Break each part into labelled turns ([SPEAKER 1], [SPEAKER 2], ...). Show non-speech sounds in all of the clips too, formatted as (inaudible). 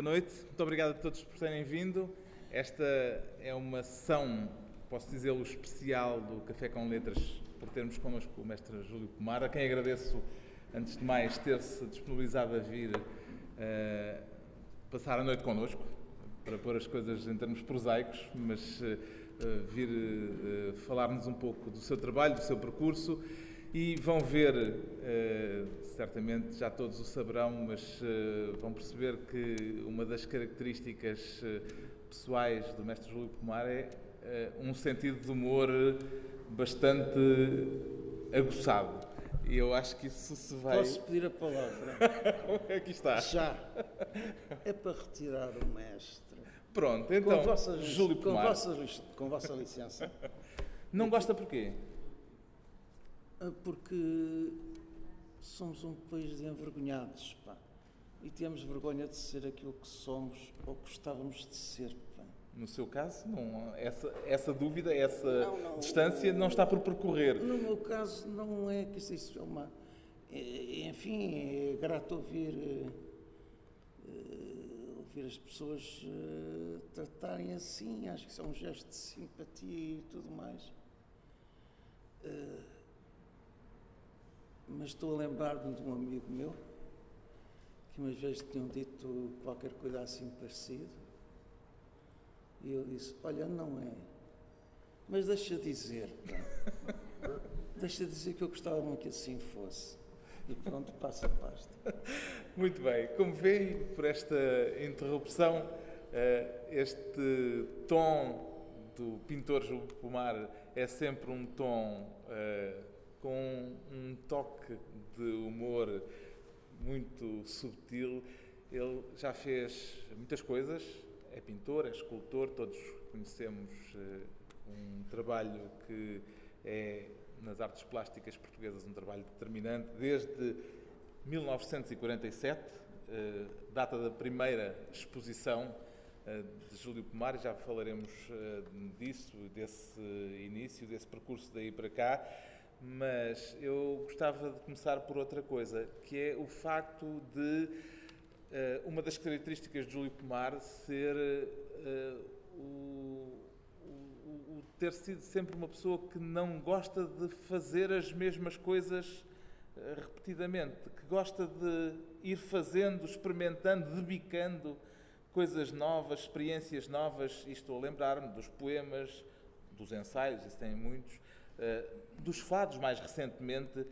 [SPEAKER 1] boa noite. Muito obrigado a todos por terem vindo. Esta é uma sessão, posso dizê-lo, especial do Café com Letras, por termos connosco o mestre Júlio Pomar, a quem agradeço, antes de mais, ter-se disponibilizado a vir uh, passar a noite connosco, para pôr as coisas em termos prosaicos, mas uh, vir uh, falar-nos um pouco do seu trabalho, do seu percurso e vão ver, uh, certamente já todos o saberão, mas uh, vão perceber que uma das características uh, pessoais do mestre Júlio Pomar é um sentido de humor bastante aguçado. E eu acho que isso se vai.
[SPEAKER 2] Posso pedir a palavra? (laughs)
[SPEAKER 1] Aqui está.
[SPEAKER 2] Já. É para retirar o mestre.
[SPEAKER 1] Pronto, então.
[SPEAKER 2] Com vossa,
[SPEAKER 1] Júlio
[SPEAKER 2] com vossa, com vossa licença.
[SPEAKER 1] Não gosta porquê?
[SPEAKER 2] Ah, porque somos um país de envergonhados, pá. E temos vergonha de ser aquilo que somos ou gostávamos de ser, pá.
[SPEAKER 1] No seu caso, não, essa, essa dúvida, essa
[SPEAKER 2] Não, não.
[SPEAKER 1] distância não está por percorrer.
[SPEAKER 2] No meu caso, não é que isso, é uma. é- enfim, é grato ouvir. eh, ouvir as pessoas eh, tratarem assim, acho que isso é um gesto de simpatia e tudo mais. Eh, mas estou a lembrar-me de um amigo meu que umas vezes tinham dito qualquer coisa assim parecido. E eu disse: Olha, não é. Mas deixa dizer, pá. (laughs) deixa dizer que eu gostava muito que assim fosse. E pronto, passa a pasta.
[SPEAKER 1] Muito bem, como vê por esta interrupção, eh, este tom do pintor Júlio Pomar é sempre um tom eh, com um toque de humor muito subtil. Ele já fez muitas coisas, é pintor, é escultor, todos conhecemos eh, um trabalho que é nas artes plásticas portuguesas um trabalho determinante desde 1947, eh, data da primeira exposição eh, de Júlio Pomar, já falaremos disso, desse início, desse percurso daí para cá, mas eu gostava de começar por outra coisa, que é o facto de eh, uma das características de Júlio Pomar ser eh, o, o- o ter sido sempre uma pessoa que não gosta de fazer as mesmas coisas eh, repetidamente, que gosta de ir fazendo, experimentando, debicando coisas novas, experiências novas, e estou a lembrar-me dos poemas, dos ensaios, isso tem muitos, dos fados mais recentemente.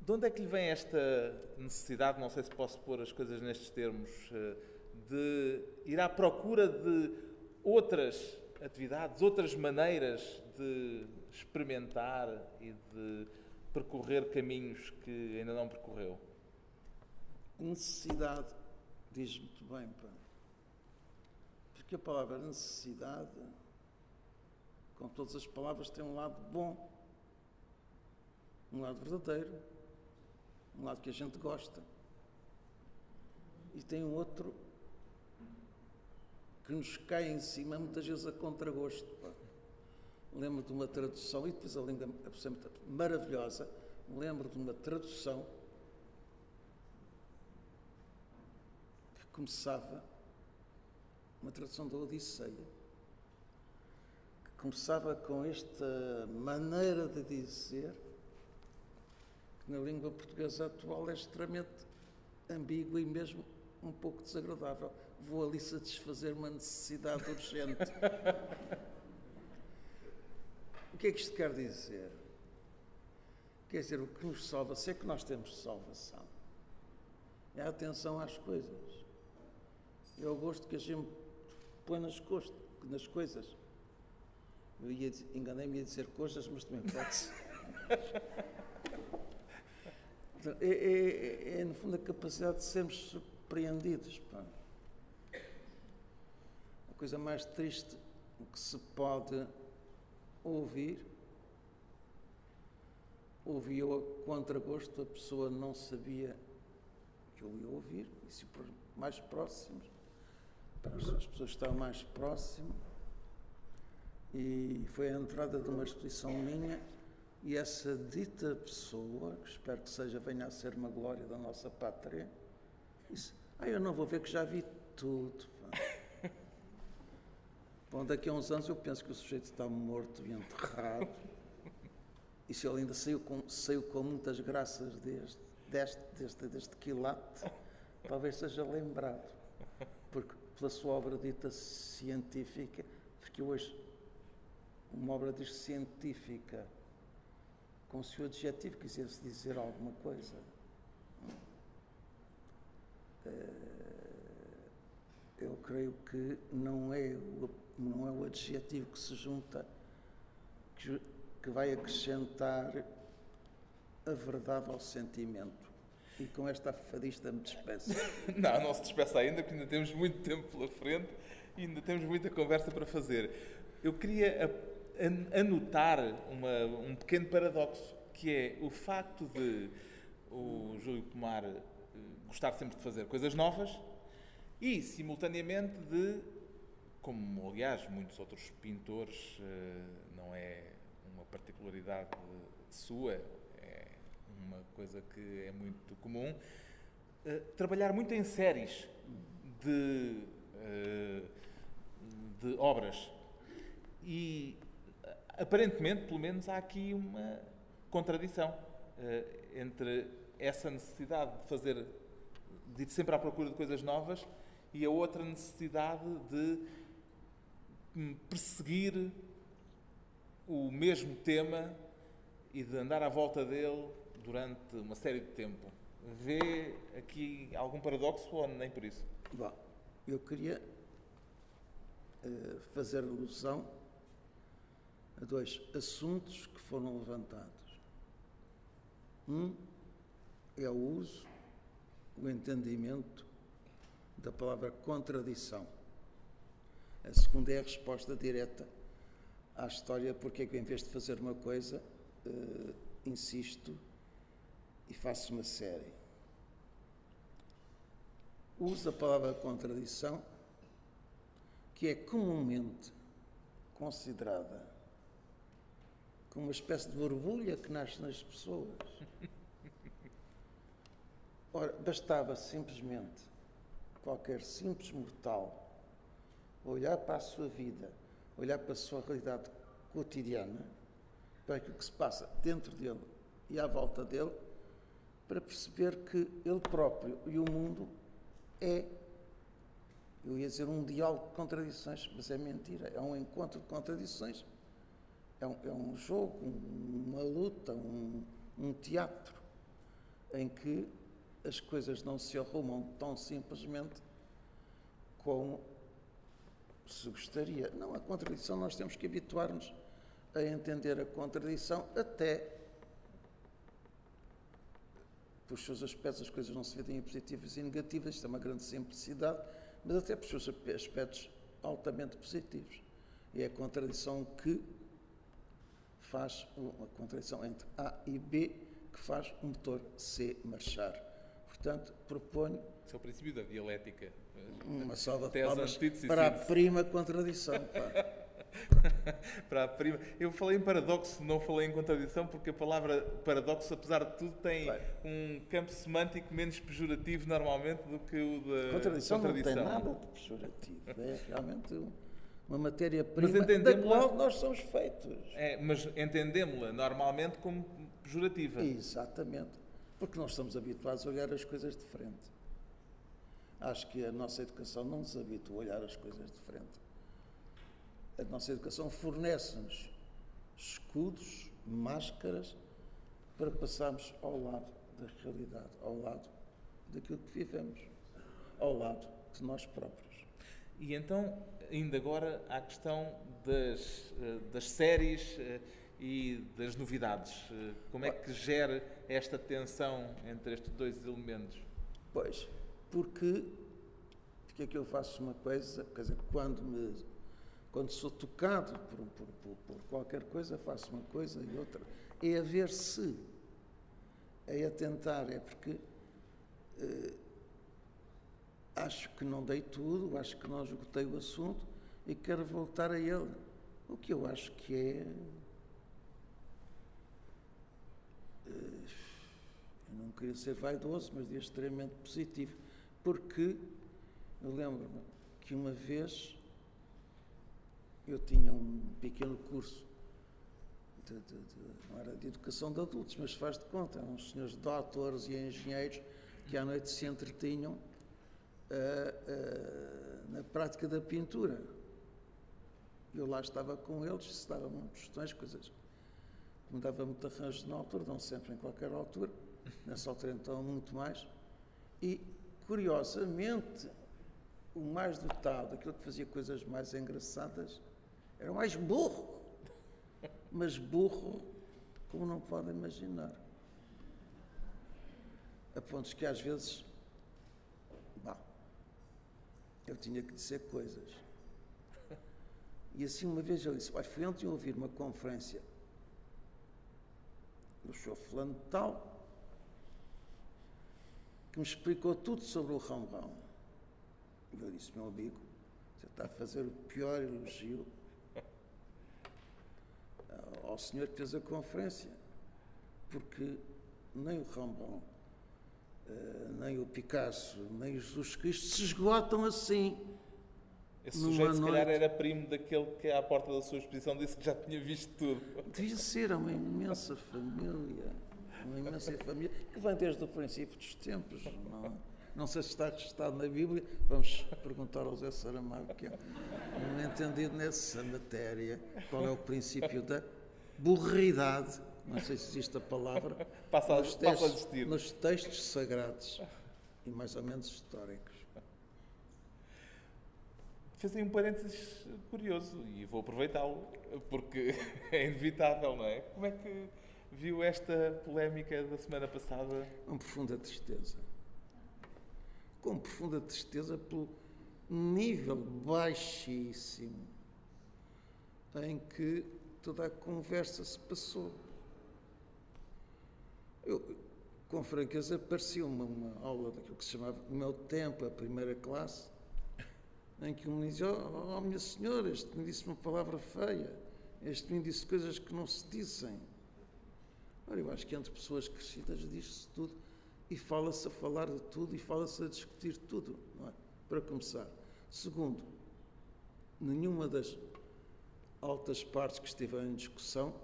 [SPEAKER 1] De onde é que lhe vem esta necessidade, não sei se posso pôr as coisas nestes termos, eh, de ir à procura de outras atividades, outras maneiras de experimentar e de percorrer caminhos que ainda não percorreu?
[SPEAKER 2] Necessidade, diz muito bem. Porque a palavra necessidade, com todas as palavras, tem um lado bom, um lado verdadeiro, um lado que a gente gosta. E tem um outro que nos cai em cima, muitas vezes a contragosto. Lembro de uma tradução, e depois a língua é maravilhosa, lembro de uma tradução que começava, uma tradução da Odisseia, que começava com esta maneira de dizer que na língua portuguesa atual é extremamente ambígua e mesmo um pouco desagradável. Vou ali satisfazer uma necessidade urgente. o que é que isto quer dizer? Quer dizer, o que nos salva, se é que nós temos salvação, é a atenção às coisas. É o gosto que a gente põe nas, nas coisas. Eu enganei-me a dizer coisas, mas também pode ser. (laughs) É, é- é- é, no fundo, a capacidade de sermos surpreendidos. pá. A coisa mais triste que se pode ouvir, ouviu a contragosto, a pessoa não sabia que eu ia ouvir, para os mais próximos, as as pessoas estavam mais próximas, e foi a entrada de uma exposição minha, e essa dita pessoa, que espero que seja, venha a ser uma glória da nossa pátria, disse, ah, eu não vou ver que já vi tudo. Pá. (laughs) Bom, daqui a uns anos eu penso que o sujeito está morto e enterrado. E se ele ainda saiu com, saiu com muitas graças deste, deste, deste, deste quilate, talvez seja lembrado. Porque pela sua obra dita científica, porque hoje uma obra diz científica, como se o adjetivo quisesse dizer alguma coisa. Eu creio que não é o, não é o adjetivo que se junta que, que vai acrescentar a verdade ao sentimento. E com esta fadista me despeço. (laughs)
[SPEAKER 1] não, não se despeça ainda, porque ainda temos muito tempo pela frente e ainda temos muita conversa para fazer. Eu queria anotar uma, um pequeno paradoxo, que é o facto de o Júlio Pomar eh, gostar sempre de fazer coisas novas e, simultaneamente, de, como aliás muitos outros pintores, eh, não é uma particularidade sua, é uma coisa que é muito comum, eh, trabalhar muito em séries de, de obras. E aparentemente, pelo menos, há aqui uma contradição entre essa necessidade de fazer, de ir sempre à procura de coisas novas e a outra necessidade de hum, perseguir o mesmo tema e de andar à volta dele durante uma série de tempo. Vê aqui algum paradoxo ou nem por isso?
[SPEAKER 2] Bom, eu queria uh, fazer alusão a dois assuntos que foram levantados. Um é o uso, o entendimento da palavra contradição. A segunda é a resposta direta à história porque é que, em vez de fazer uma coisa, uh, insisto e faço uma série. Uso a palavra contradição, que é comumente considerada como uma espécie de borbulha que nasce nas pessoas. Ora, bastava simplesmente qualquer simples mortal olhar para a sua vida, olhar para a sua realidade cotidiana, para aquilo que se passa dentro dele e à volta dele, para perceber que ele próprio e o mundo é, eu ia dizer, um diálogo de contradições, mas é mentira, é um encontro de contradições, é um, é um jogo, uma luta, um, um teatro em que as coisas não se arrumam tão simplesmente como se gostaria. Não, a contradição, nós temos que habituar-nos a entender a contradição até por seus aspectos as coisas não se vedem positivas e negativas, isto é uma grande simplicidade, mas até por seus aspectos altamente positivos. E é a contradição que faz, a contradição entre A e B, que faz o motor C marchar. Portanto, proponho.
[SPEAKER 1] Esse é o princípio da dialética.
[SPEAKER 2] Uma salva de palmas para a prima contradição. (laughs)
[SPEAKER 1] para a prima. Eu falei em paradoxo, não falei em contradição, porque a palavra paradoxo, apesar de tudo, tem um campo semântico menos pejorativo normalmente do que o da
[SPEAKER 2] contradição.
[SPEAKER 1] contradição.
[SPEAKER 2] não tem nada de pejorativo. É realmente uma matéria-prima da qual nós somos feitos.
[SPEAKER 1] É, mas entendemos-la normalmente como pejorativa.
[SPEAKER 2] Exatamente. Porque nós estamos habituados a olhar as coisas de frente. Acho que a nossa educação não nos habitua a olhar as coisas de frente. A nossa educação fornece-nos escudos, máscaras, para passarmos ao lado da realidade, ao lado daquilo que vivemos, ao lado de nós próprios.
[SPEAKER 1] E então, ainda agora, a questão das, eh, das séries eh, e das novidades. Eh, como é que gera esta tensão entre estes dois elementos?
[SPEAKER 2] Pois, porque, porque é que eu faço uma coisa, quer dizer, quando, me, quando sou tocado por, por, por, por qualquer coisa, faço uma coisa e outra. É a ver se, é a tentar, é porque eh, acho que não dei tudo, acho que não esgotei o assunto e quero voltar a ele. O que eu acho que é eu não queria ser vaidoso, mas é extremamente positivo, porque Eu lembro-me que uma vez eu tinha um pequeno curso de, de, de, não era de educação de adultos, mas faz de conta, eram uns senhores doutores e engenheiros que à noite se entretinham uh, na prática da pintura. Eu lá estava com eles, se davam questões, coisas que me dava muito arranjo na altura, dão sempre em qualquer altura, (laughs) nessa altura então muito mais. E, curiosamente, o mais dotado, aquele que fazia coisas mais engraçadas, era o mais burro. (laughs) Mas burro, como não podem imaginar. A pontos que às vezes, eu tinha que dizer coisas. E assim uma vez eu disse, vai, fui ontem ouvir uma conferência do senhor fulano tal, que me explicou tudo sobre o Rão E eu disse, meu amigo, você está a fazer o pior elogio ao senhor que fez a conferência, porque nem o Rambon, eh, nem o Picasso, nem o Jesus Cristo se esgotam assim.
[SPEAKER 1] Esse sujeito, se calhar, era primo daquele que, à porta da sua exposição, disse que já tinha visto tudo.
[SPEAKER 2] Devia ser uma imensa família, uma imensa família, que vem desde o princípio dos tempos. Não, não sei se está registado na Bíblia, vamos perguntar ao Zé Saramago, que é um entendido nessa matéria, qual é o princípio da burridade, não sei se existe a palavra, (laughs)
[SPEAKER 1] passa, nos, textos, passa
[SPEAKER 2] nos textos sagrados e mais ou menos históricos.
[SPEAKER 1] Fez aí um parênteses curioso e vou aproveitá-lo, porque (laughs) é inevitável, não é? Como é que viu esta polémica da semana passada?
[SPEAKER 2] Com profunda tristeza. Com profunda tristeza pelo nível baixíssimo em que toda a conversa se passou. Eu, com franqueza, parecia uma, aula daquilo que se chamava, no meu tempo, a primeira classe, em que um dizia: oh, oh, minha senhora, este me disse uma palavra feia, este me disse coisas que não se dizem. Ora, eu acho que entre pessoas crescidas diz-se tudo e fala-se a falar de tudo e fala-se a discutir tudo, não é? Para começar. Segundo, nenhuma das altas partes que estiveram em discussão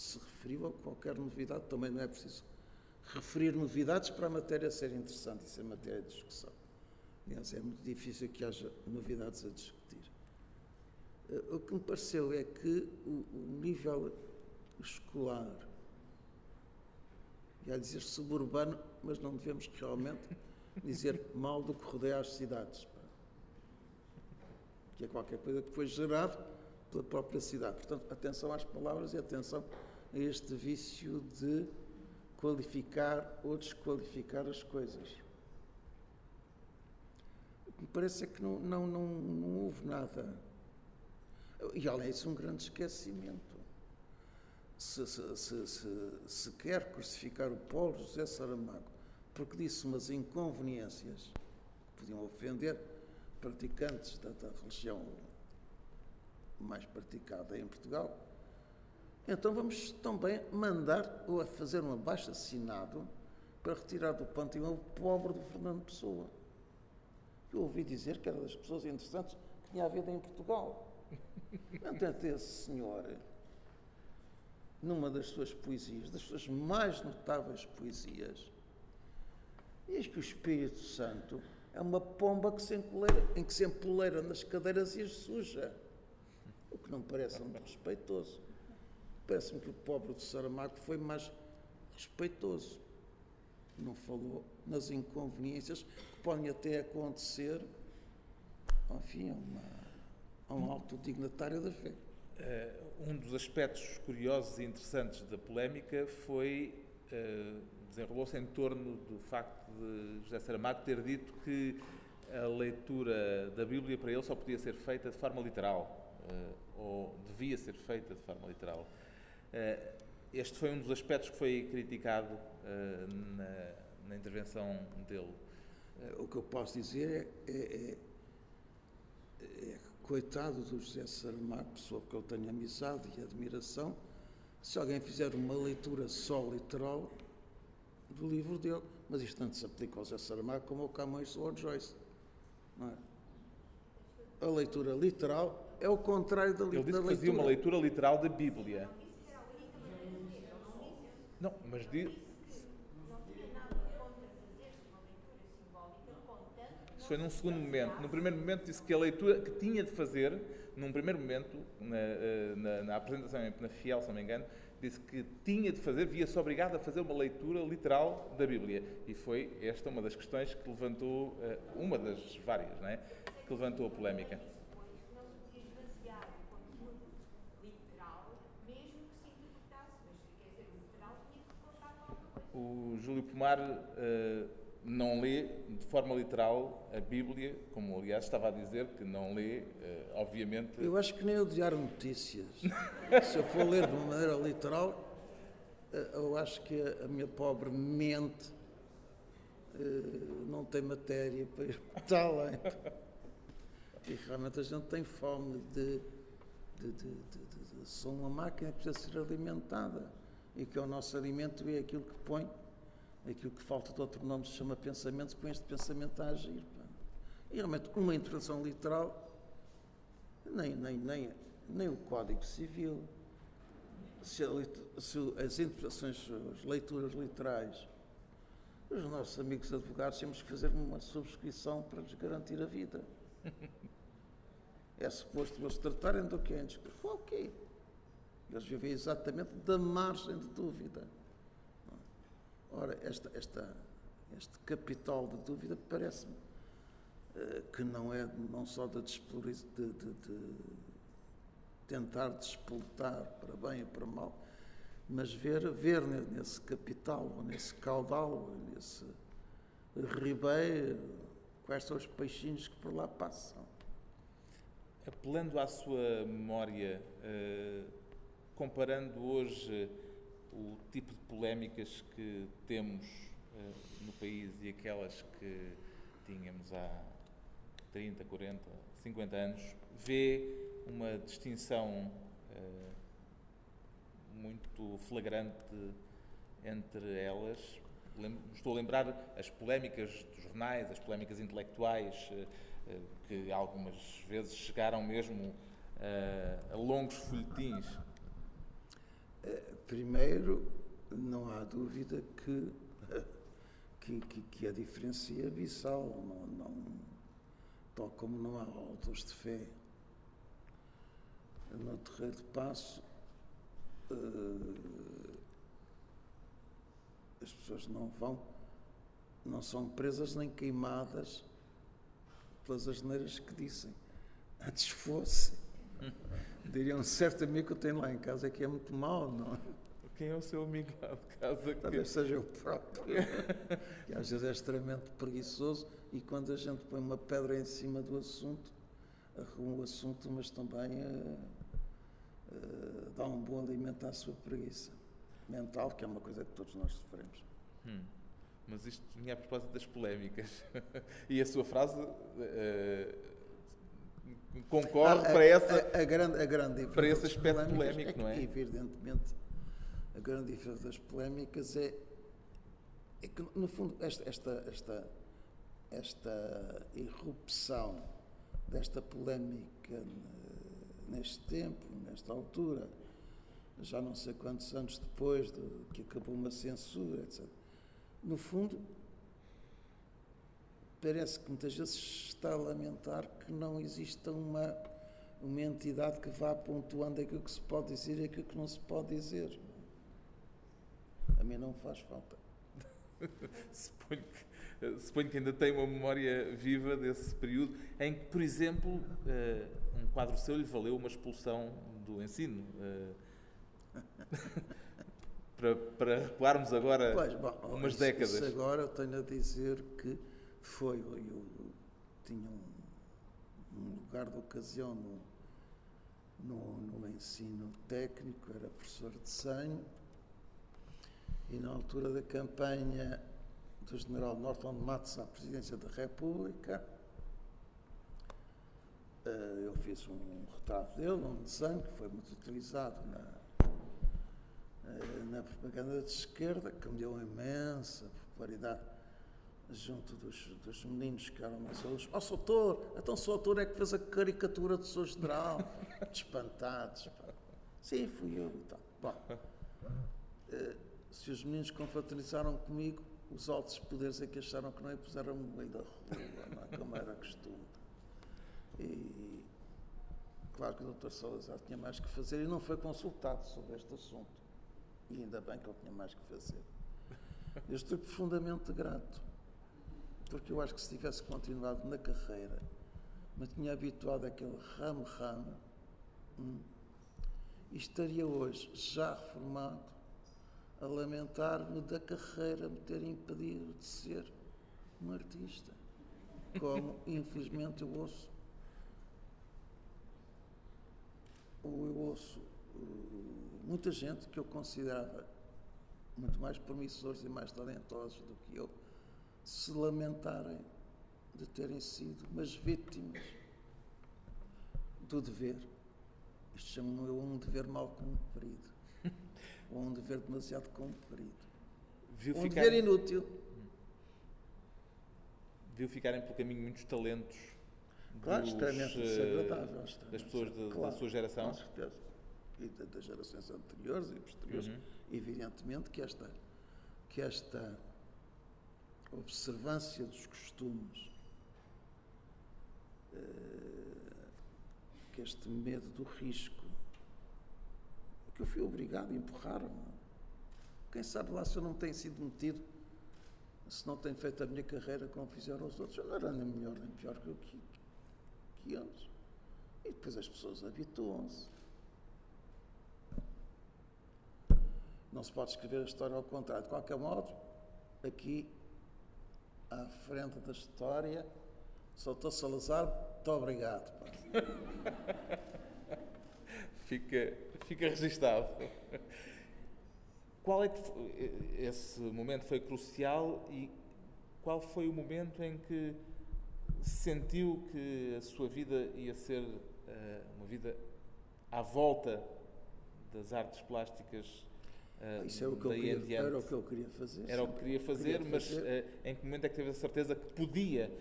[SPEAKER 2] se referiu a qualquer novidade, também não é preciso referir novidades para a matéria ser interessante e ser matéria de discussão. Aliás, é muito difícil que haja novidades a discutir. Eh, o que me pareceu é que o nível escolar, ia dizer suburbano, mas não devemos realmente dizer mal do que rodeia as cidades que é qualquer coisa que foi gerado pela própria cidade. Portanto, atenção às palavras e atenção a este vício de qualificar ou desqualificar as coisas. O que me parece é que não, não, não, não houve nada. E além disso, um grande esquecimento. Se, se, se, se, quer crucificar o Paulo José Saramago porque disse umas inconveniências que podiam ofender praticantes da, da religião mais praticada em Portugal, então vamos também mandar ou a fazer um abaixo assinado para retirar do panteão o pobre do Fernando Pessoa. Eu ouvi dizer que era das pessoas interessantes que tinha havido em Portugal. Entanto, esse senhor, numa das suas poesias, das suas mais notáveis poesias, diz que o Espírito Santo é uma pomba que se empoleira, em que se empoleira nas cadeiras e as suja. O que não parece muito respeitoso. Parece-me que o pobre de Saramago foi mais respeitoso. Não falou nas inconveniências que podem até acontecer, enfim, a, uma, a um alto dignatário da fé.
[SPEAKER 1] Uh, um dos aspectos curiosos e interessantes da polémica foi uh, desenrolou-se em torno do facto de José Saramago ter dito que a leitura da Bíblia para ele só podia ser feita de forma literal, eh, ou devia ser feita de forma literal. Eh, este foi um dos aspectos que foi criticado eh, na, na intervenção dele.
[SPEAKER 2] O que eu posso dizer é, é, é, é coitado do José Saramago, pessoa que eu tenho amizade e admiração, se alguém fizer uma leitura só literal, do livro dele, Mas isto tanto se aplica ao Zé Saramago como ao Camões ou ao Joyce. É? A leitura literal é o contrário da, li
[SPEAKER 1] Ele disse que
[SPEAKER 2] leitura.
[SPEAKER 1] fazia uma leitura literal da Bíblia. Não, mas diz. Isso foi num segundo momento. No primeiro momento disse que a leitura que tinha de fazer, num primeiro momento, na, eh, na, na apresentação na Fiel, se não me engano, disse que tinha de fazer, via-se obrigado a fazer uma leitura literal da Bíblia. E foi esta uma das questões que levantou, eh, uma das várias, não é? Que levantou a polémica.
[SPEAKER 3] não se podia esvaziar o conteúdo literal, mesmo que se interpretasse, mas quer dizer, o literal tinha que contar com alguma coisa.
[SPEAKER 1] O Júlio Pomar eh, não lê de forma literal a Bíblia, como aliás estava a dizer que não lê, eh, obviamente.
[SPEAKER 2] Eu acho que nem o Diário Notícias. Se eu for ler de uma maneira literal, eh, eu acho que a, a minha pobre mente eh, não tem matéria para ir para além. E realmente a gente tem fome de. de, de, de, de, de sou uma máquina que precisa ser alimentada e que é o nosso alimento é aquilo que põe, aquilo que falta de outro nome se chama pensamento, põe este pensamento a agir. pá. E realmente uma interpretação literal nem, nem, nem, nem o Código Civil, se, a se as interpretações, as leituras literais, os nossos amigos advogados temos que fazer uma subscrição para lhes garantir a vida. (laughs) É suposto eles tratarem do que é antes. Ok. Eles vivem exatamente da margem de dúvida. Ora, esta, esta, este capital de dúvida parece-me eh, que não é não só de, de, de- de tentar despoltar para bem e para mal, mas ver, ver ne- nesse capital, nesse caudal, nesse ribeiro, quais são os peixinhos que por lá passam.
[SPEAKER 1] Apelando à sua memória, eh, comparando hoje o tipo de polémicas que temos eh, no país e aquelas que tínhamos há 30, 40, 50 anos, vê uma distinção eh, muito flagrante entre elas. Estou a lembrar as polémicas dos jornais, as polémicas intelectuais, eh, que algumas vezes chegaram mesmo a longos folhetins.
[SPEAKER 2] Primeiro, não há dúvida que, (laughs) que, que, que a diferença é abissal, não, não, tal como não há autores de fé. No terreiro de passo, eh, as pessoas não vão, não são presas nem queimadas pelas asneiras que dizem. Antes fosse. (laughs) Diria um certo amigo que eu tenho lá em casa que é muito mau, não é?
[SPEAKER 1] Quem é o seu amigo lá de casa? que-
[SPEAKER 2] Talvez seja eu próprio, (laughs) que às vezes é extremamente preguiçoso e quando a gente põe uma pedra em cima do assunto, arruma o assunto, mas também eh, eh, dá um bom alimento à sua preguiça mental, que é uma coisa que todos nós sofremos.
[SPEAKER 1] Hum, Mas isto vinha a propósito das polémicas. (laughs) e a sua frase eh, concorre
[SPEAKER 2] a-
[SPEAKER 1] para essa.
[SPEAKER 2] a, a grande, a grande diferença
[SPEAKER 1] para esse aspecto polémico,
[SPEAKER 2] que,
[SPEAKER 1] não é?
[SPEAKER 2] Evidentemente, a grande diferença das polémicas é, é que, no fundo, esta, esta, esta, esta irrupção desta polémica ne- neste tempo, nesta altura, já não sei quantos anos depois de que acabou uma censura, etc. No fundo, parece que muitas vezes se está a lamentar que não exista uma, uma entidade que vá pontuando aquilo que se pode dizer e aquilo que não se pode dizer. A mim não faz falta. (laughs)
[SPEAKER 1] Suponho que, suponho que ainda tem uma memória viva desse período em que, por exemplo, eh, um quadro seu lhe valeu uma expulsão do ensino. eh, (laughs) para, para recuarmos agora
[SPEAKER 2] Pois, bom,
[SPEAKER 1] umas
[SPEAKER 2] isso-
[SPEAKER 1] décadas.
[SPEAKER 2] isso agora eu tenho a dizer que foi. Eu, eu tinha um, um lugar de ocasião no, no, no ensino técnico, era professor de desenho, e na altura da campanha do general Norton Matos à presidência da República, eh, eu fiz um retrato dele, um desenho que foi muito utilizado na, eh, na propaganda de esquerda, que me deu imensa popularidade junto dos, dos meninos que eram mais alunos. Ó, oh, Soutor, então o autor é que fez a caricatura do Sr. General. (laughs) Espantados. Pá. Sim, fui eu e tal. Bom, uh, se os meninos confraternizaram comigo, os altos poderes é que acharam que não e puseram-me no meio da rua, não é? como era costume. E claro que o Dr. Salazar tinha mais que fazer e não foi consultado sobre este assunto. E ainda bem que ele tinha mais que fazer. Eu estou profundamente grato, porque eu acho que se tivesse continuado na carreira, me tinha habituado àquele ramo-ramo, hum, e estaria hoje já reformado a lamentar-me da carreira me ter impedido de ser um artista. Como, (laughs) infelizmente, eu ouço. Ou eu ouço uh, muita gente que eu considerava muito mais promissores e mais talentosos do que eu se lamentarem de terem sido umas vítimas do dever. Isto chama-me eu um dever mal cumprido (laughs) ou um dever demasiado comprido. Viu um ficar... dever inútil.
[SPEAKER 1] Viu ficarem pelo caminho muitos talentos
[SPEAKER 2] claro, dos, extremamente uh, desagradável,
[SPEAKER 1] das pessoas de, claro, da sua geração.
[SPEAKER 2] Com certeza. E das gerações anteriores e posteriores. Uhum. Evidentemente que esta, que esta observância dos costumes, uh, que este medo do risco, que eu fui obrigado, empurraram-me. Quem sabe lá se eu não tenho sido metido, se não tenho feito a minha carreira como fizeram os outros, eu não era nem melhor nem pior que, que, que eles. E depois as pessoas habituam-se. Não se pode escrever a história ao contrário. De qualquer modo, aqui, à frente da história, Soutor Salazar, muito obrigado. (laughs)
[SPEAKER 1] Fica fica registado. Qual é que esse momento foi crucial e qual foi o momento em que sentiu que a sua vida ia ser uh, uma vida à volta das artes plásticas
[SPEAKER 2] uh, Isso é o que eu queria, Era o que eu queria fazer.
[SPEAKER 1] Era o que queria fazer, queria mas fazer. Uh, em que momento é que teve a certeza que podia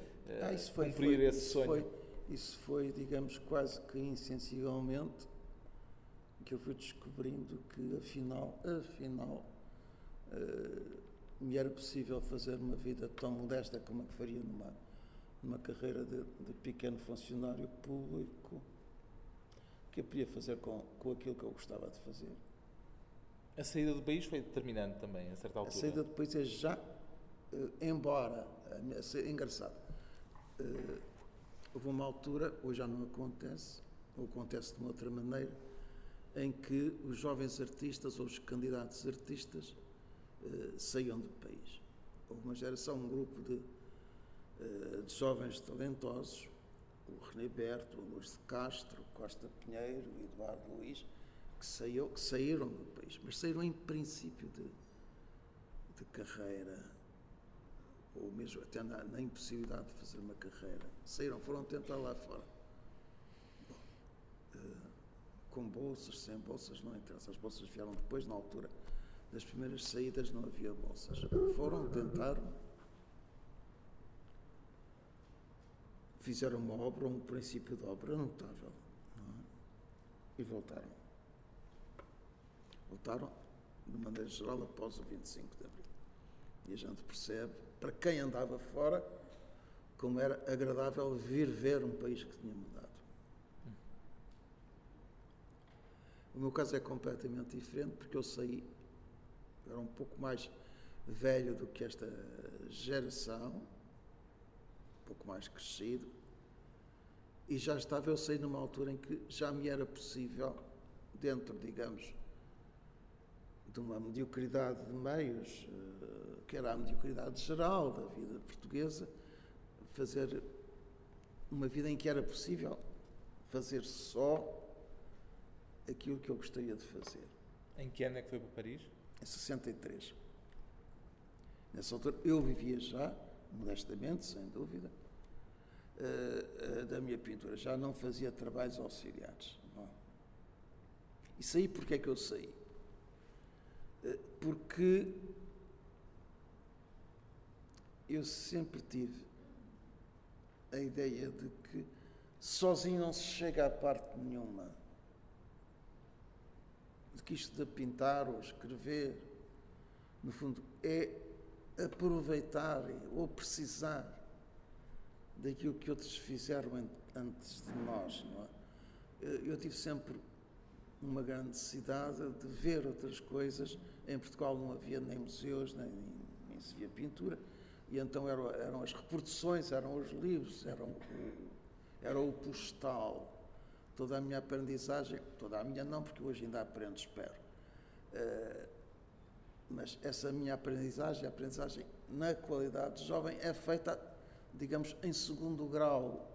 [SPEAKER 1] ah, foi, cumprir foi, esse sonho?
[SPEAKER 2] Foi, isso foi, digamos, quase que insensivelmente que eu fui descobrindo que afinal, afinal, uh, me era possível fazer uma vida tão modesta como a que faria numa, numa carreira de, de pequeno funcionário público, que eu podia fazer com, com aquilo que eu gostava de fazer.
[SPEAKER 1] A saída do país foi determinante também, a certa altura?
[SPEAKER 2] A saída do país é já, uh, embora, é engraçado, uh, houve uma altura, hoje já não acontece, ou acontece de uma outra maneira, em que os jovens artistas ou os candidatos artistas uh, saiam do país. Houve uma geração, um grupo de, uh, de jovens talentosos, o René Berto, o Luís de Castro, Costa Pinheiro, o Eduardo Luiz, que, saiu, que saíram do país, mas saíram em princípio de, de carreira, ou mesmo até na, na impossibilidade de fazer uma carreira. Saíram, foram tentar lá fora com bolsas, sem bolsas, não interessa. As bolsas vieram depois, na altura das primeiras saídas, não havia bolsas. Foram, tentaram, fizeram uma obra, um princípio de obra notável. É? E voltaram. Voltaram, de maneira geral, após o 25 de Abril. E a gente percebe, para quem andava fora, como era agradável vir ver um país que tinha mudado. O meu caso é completamente diferente porque eu saí, era um pouco mais velho do que esta geração, um pouco mais crescido, e já estava eu saí numa altura em que já me era possível, dentro, digamos, de uma mediocridade de meios, eh, que era a mediocridade geral da vida portuguesa, fazer uma vida em que era possível fazer só aquilo que eu gostaria de fazer.
[SPEAKER 1] Em que ano é que foi para Paris?
[SPEAKER 2] Em 63. Nessa altura eu vivia já, modestamente, sem dúvida, uh, uh, da minha pintura. Já não fazia trabalhos auxiliares. Não. E saí porque é que eu saí? Porque eu sempre tive a ideia de que sozinho não se chega a parte nenhuma. De que isto de pintar ou escrever, no fundo, é aproveitar ou precisar daquilo que outros fizeram antes de nós. É? Eu tive sempre uma grande necessidade de ver outras coisas. Em Portugal não havia nem museus, nem, nem se via pintura, e então eram, eram, as reproduções, eram os livros, eram o, era o postal. Toda a minha aprendizagem, toda a minha não, porque hoje ainda aprendo, espero. Uh, mas essa minha aprendizagem, a aprendizagem na qualidade jovem, é feita, digamos, em segundo grau,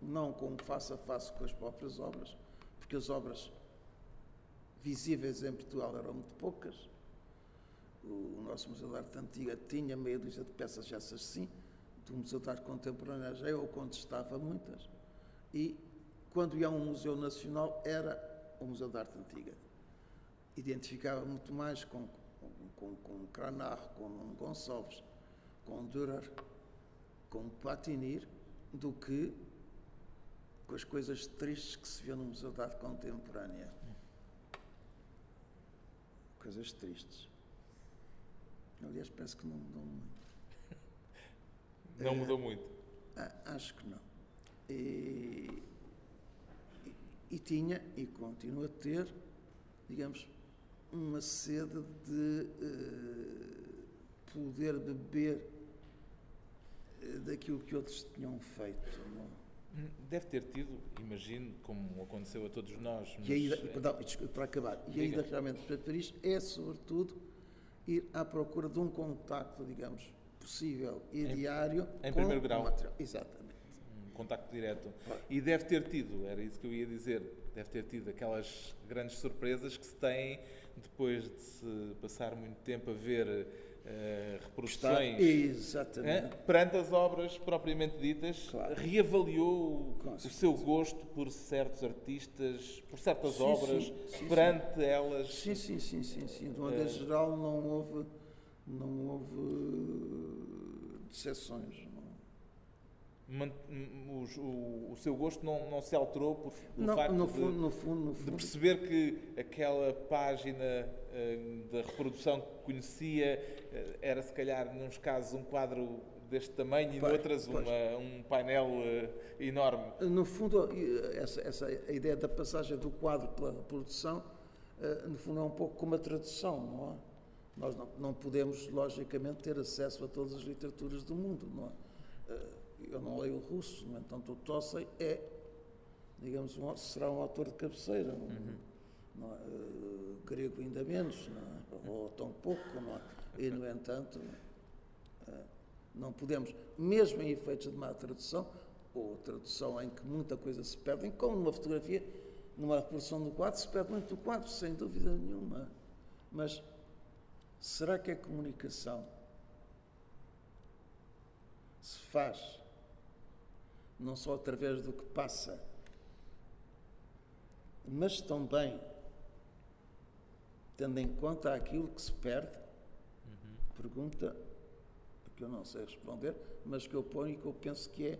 [SPEAKER 2] não como face a face com as próprias obras, porque as obras visíveis em Portugal eram muito poucas. O, nosso Museu de Arte Antiga tinha meia dúzia de peças essas sim, do Museu de Arte Contemporânea já eu contestava muitas. E quando ia a um museu nacional era o Museu de Arte Antiga. Identificava muito mais com, com, com Cranach, com Gonçalves, com Dürer, com Patinir, do que com as coisas tristes que se vê no Museu de Arte Contemporânea coisas tristes. Aliás, parece que não mudou muito. (laughs)
[SPEAKER 1] Não mudou muito?
[SPEAKER 2] Acho que não. E, e, tinha, e continua a ter, digamos, uma sede de uh, poder beber uh, daquilo que outros tinham feito. Não? É?
[SPEAKER 1] Deve ter tido, imagino, como aconteceu a todos nós.
[SPEAKER 2] Mas... E a ida, perdão, para acabar, e a ida realmente para Paris é, sobretudo, ir à procura de um contacto, digamos, possível e
[SPEAKER 1] em,
[SPEAKER 2] diário
[SPEAKER 1] em com primeiro grau.
[SPEAKER 2] material. Exatamente.
[SPEAKER 1] Um contacto direto. Claro. E deve ter tido, era isso que eu ia dizer, deve ter tido aquelas grandes surpresas que se têm depois de se passar muito tempo a ver Uh, reproduções
[SPEAKER 2] Exatamente.
[SPEAKER 1] Uh, perante as obras propriamente ditas, claro. reavaliou o seu gosto por certos artistas, por certas sim, obras, sim, sim, perante elas.
[SPEAKER 2] Sim, sim, sim, sim, sim. De maneira uh, geral não houve, não houve decepções
[SPEAKER 1] o, o, o, seu gosto não, não se alterou por,
[SPEAKER 2] não, facto no fundo, de, no fundo, no fundo.
[SPEAKER 1] de, perceber que aquela página uh, da reprodução que conhecia uh, era, se calhar, nos casos, um quadro deste tamanho e, noutras, uma, um painel uh, enorme.
[SPEAKER 2] No fundo, essa, essa a ideia da passagem do quadro pela reprodução, no fundo, é um pouco como a tradução, não é? Nós não, não podemos, logicamente, ter acesso a todas as literaturas do mundo, não é? Eu não leio russo, no entanto o Tossei é, digamos, um, será um autor de cabeceira, uhum. não, uh, grego ainda menos, não é? ou tão pouco, não é? e no entanto uh, não podemos, mesmo em efeitos de má tradução, ou tradução em que muita coisa se perde, como numa fotografia, numa reprodução do quadro, se perde muito o quadro, sem dúvida nenhuma. Mas será que a comunicação se faz não só através do que passa, mas também tendo em conta aquilo que se perde. Uhum. Pergunta que eu não sei responder, mas que eu ponho e que eu penso que é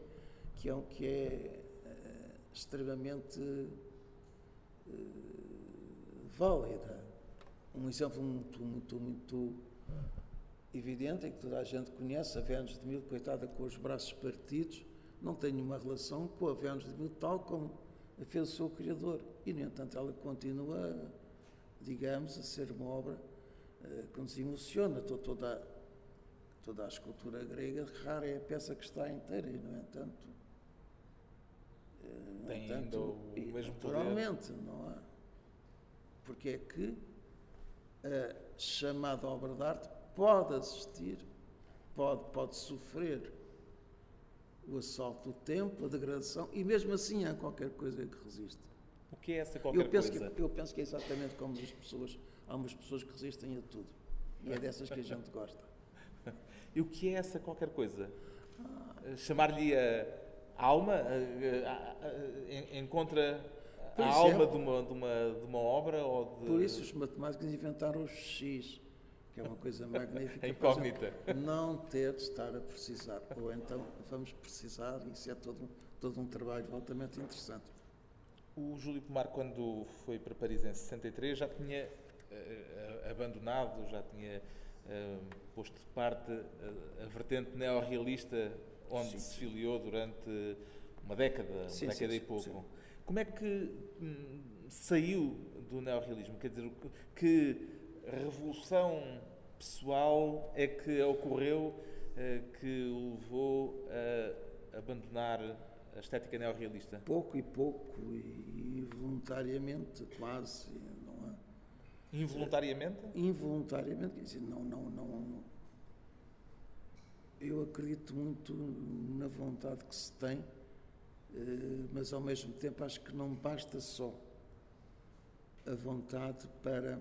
[SPEAKER 2] que é, que é uh, extremamente uh, válida. Um exemplo muito, muito, muito evidente, em que toda a gente conhece, a Vênus de Mil, coitada com os braços partidos, não tem nenhuma relação com a Vênus de Milo, tal como fez o seu Criador. E, no entanto, ela continua, digamos, a ser uma obra uh, que nos emociona. Toda, toda a escultura grega, rara é a peça que está inteira, e, no entanto.
[SPEAKER 1] Uh, tem entanto, o mesmo
[SPEAKER 2] naturalmente, poder. não é? Porque é que a chamada obra de arte pode assistir, pode, pode sofrer o assalto do tempo, a degradação, e mesmo assim há qualquer coisa que resiste.
[SPEAKER 1] O que é essa qualquer
[SPEAKER 2] eu penso
[SPEAKER 1] coisa?
[SPEAKER 2] Que, eu penso que é exatamente como as pessoas, há umas pessoas que resistem a tudo, e é dessas que a gente gosta. (laughs)
[SPEAKER 1] e o que é essa qualquer coisa? Ah. Chamar-lhe a alma? encontra a alma de uma, de, uma, de uma obra? Ou de...
[SPEAKER 2] Por isso os matemáticos inventaram o X, que é uma coisa (laughs) magnífica.
[SPEAKER 1] A incógnita.
[SPEAKER 2] Não ter de estar a precisar. Ou então vamos precisar, isso é todo, todo um trabalho altamente interessante.
[SPEAKER 1] O Júlio Pomar, quando foi para Paris em 63, já tinha uh, abandonado, já tinha uh, posto de parte a, a vertente neorrealista onde sim. se filiou durante uma década, sim, uma década sim, e pouco. Como é que hum, saiu do neorrealismo? Quer dizer, que revolução pessoal é que ocorreu uh, que o levou a abandonar a estética neorrealista?
[SPEAKER 2] Pouco e pouco, e voluntariamente, quase, não é?
[SPEAKER 1] Involuntariamente?
[SPEAKER 2] Involuntariamente, quer dizer, não, não, não. Eu acredito muito na vontade que se tem, eh, mas ao mesmo tempo acho que não basta só a vontade para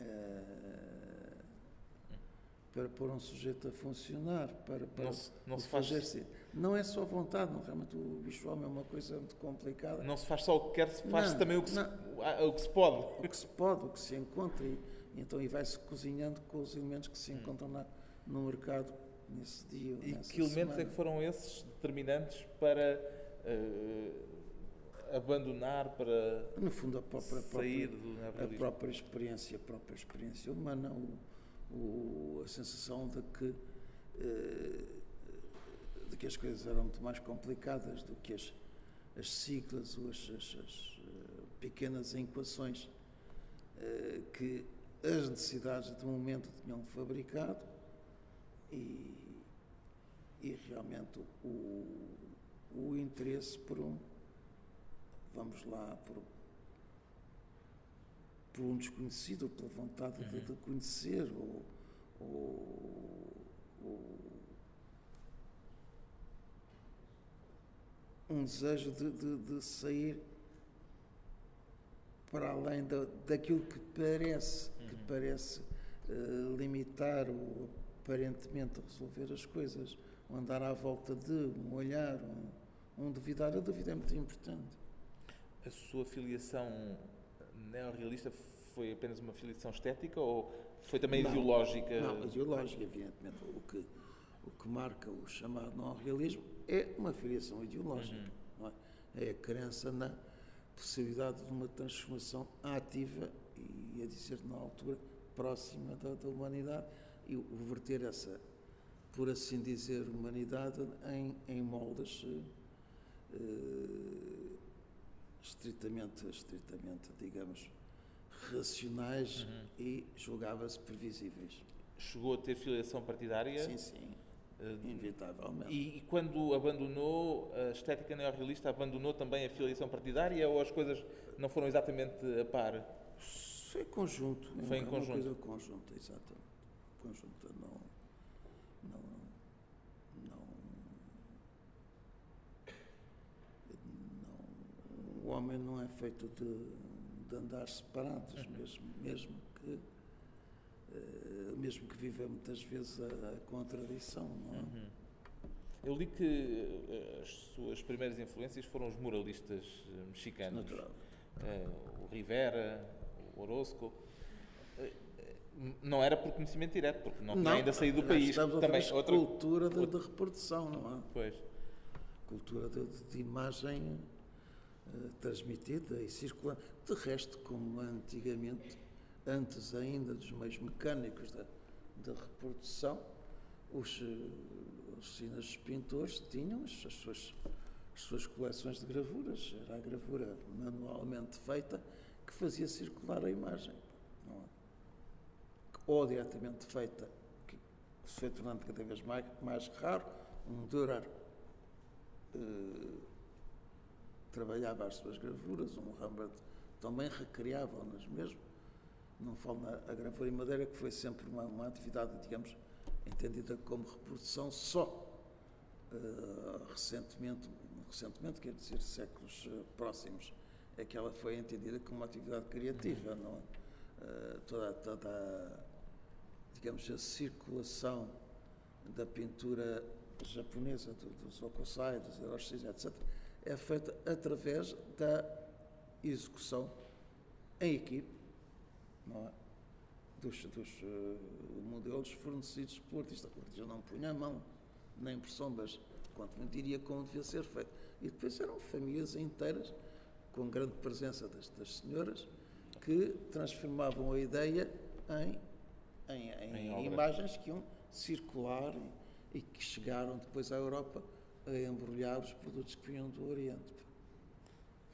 [SPEAKER 2] eh, para pôr um sujeito a funcionar, para, para
[SPEAKER 1] não se, não se faz.
[SPEAKER 2] Não é só vontade, não, realmente o bicho homem é uma coisa muito complicada.
[SPEAKER 1] Não se faz só o que quer, se faz não, também o que, se, o que se pode.
[SPEAKER 2] O que se pode, o que se encontra. E, e então e vai-se cozinhando com os elementos que se hum. encontram na, no mercado nesse dia.
[SPEAKER 1] E que elementos
[SPEAKER 2] semana.
[SPEAKER 1] é que foram esses determinantes para uh, abandonar, para
[SPEAKER 2] no fundo, a própria,
[SPEAKER 1] sair
[SPEAKER 2] própria, do A própria experiência, a própria experiência humana, o, o, a sensação de que, uh, de que as coisas eram muito mais complicadas do que as, as siglas ou as, as, as uh, pequenas equações que as necessidades de momento tinham fabricado e, e realmente o, o interesse por um, vamos lá, por, por um desconhecido, pela vontade uhum. de, de, conhecer, ou, ou, ou um desejo de, de, de, sair para além da, daquilo que parece, uhum. que parece uh, limitar ou aparentemente resolver as coisas, um andar à volta de, um olhar, um, um duvidar. A dúvida é muito importante.
[SPEAKER 1] A sua filiação neorrealista foi apenas uma filiação estética ou foi também
[SPEAKER 2] não,
[SPEAKER 1] ideológica?
[SPEAKER 2] Não, ideológica, evidentemente. O que, o que marca o chamado neorrealismo é uma filiação ideológica. Uhum. É? é? a crença na possibilidade de uma transformação ativa e, a dizer, na altura, próxima da, da humanidade e verter essa, por assim dizer, humanidade em, em moldes uh, estritamente, estritamente, digamos, racionais uhum. e julgava-se previsíveis.
[SPEAKER 1] Chegou a ter filiação partidária?
[SPEAKER 2] Sim, sim. Uh, Inevitavelmente.
[SPEAKER 1] E, e, quando abandonou a estética neorrealista, abandonou também a filiação partidária ou as coisas não foram exatamente a par?
[SPEAKER 2] Foi conjunto.
[SPEAKER 1] Foi em conjunto.
[SPEAKER 2] Uma coisa conjunta, exatamente conjunta, não, não, não, não, o homem não é feito de, de andar separados, uhum. mesmo, mesmo que uh, mesmo que viva muitas vezes a, a contradição, não é? Uhum.
[SPEAKER 1] Eu li que eh, as suas primeiras influências foram os muralistas eh, mexicanos.
[SPEAKER 2] Natural.
[SPEAKER 1] Uh, o Rivera, o Orozco não era por conhecimento direto, porque não, não tinha ainda saído do país.
[SPEAKER 2] Também outra cultura de, de, reprodução, não é?
[SPEAKER 1] Pois.
[SPEAKER 2] Cultura de, de imagem transmitida e circulante. De resto, como antigamente, antes ainda dos meios mecânicos da, da reprodução, os, uh, os pintores tinham as, as, suas, as suas coleções de gravuras. Era a gravura manualmente feita que fazia circular a imagem ou diretamente feita, que se foi tornando cada vez mais, mais raro, um Dürer eh, trabalhava as suas gravuras, um Rembrandt também recriava-nas mesmo. Não falo na a gravura em madeira, que foi sempre uma, uma atividade, digamos, entendida como reprodução só. Uh, recentemente, recentemente, quer dizer, séculos uh, próximos, é que ela foi entendida como uma atividade criativa, não? Uh, toda, toda digamos, a circulação da pintura japonesa, do, dos Okusai, dos Hiroshis, etc., é feita através da execução em equipe, é? dos, dos uh, modelos fornecidos pelo artista. O artista não punha a mão na impressão, mas quanto muito diria como devia ser feito. E depois eram famílias inteiras, com grande presença das, das senhoras, que transformavam a ideia em, em, em, em imagens que iam circular e que chegaram depois à Europa a embrulhar os produtos que vinham do Oriente.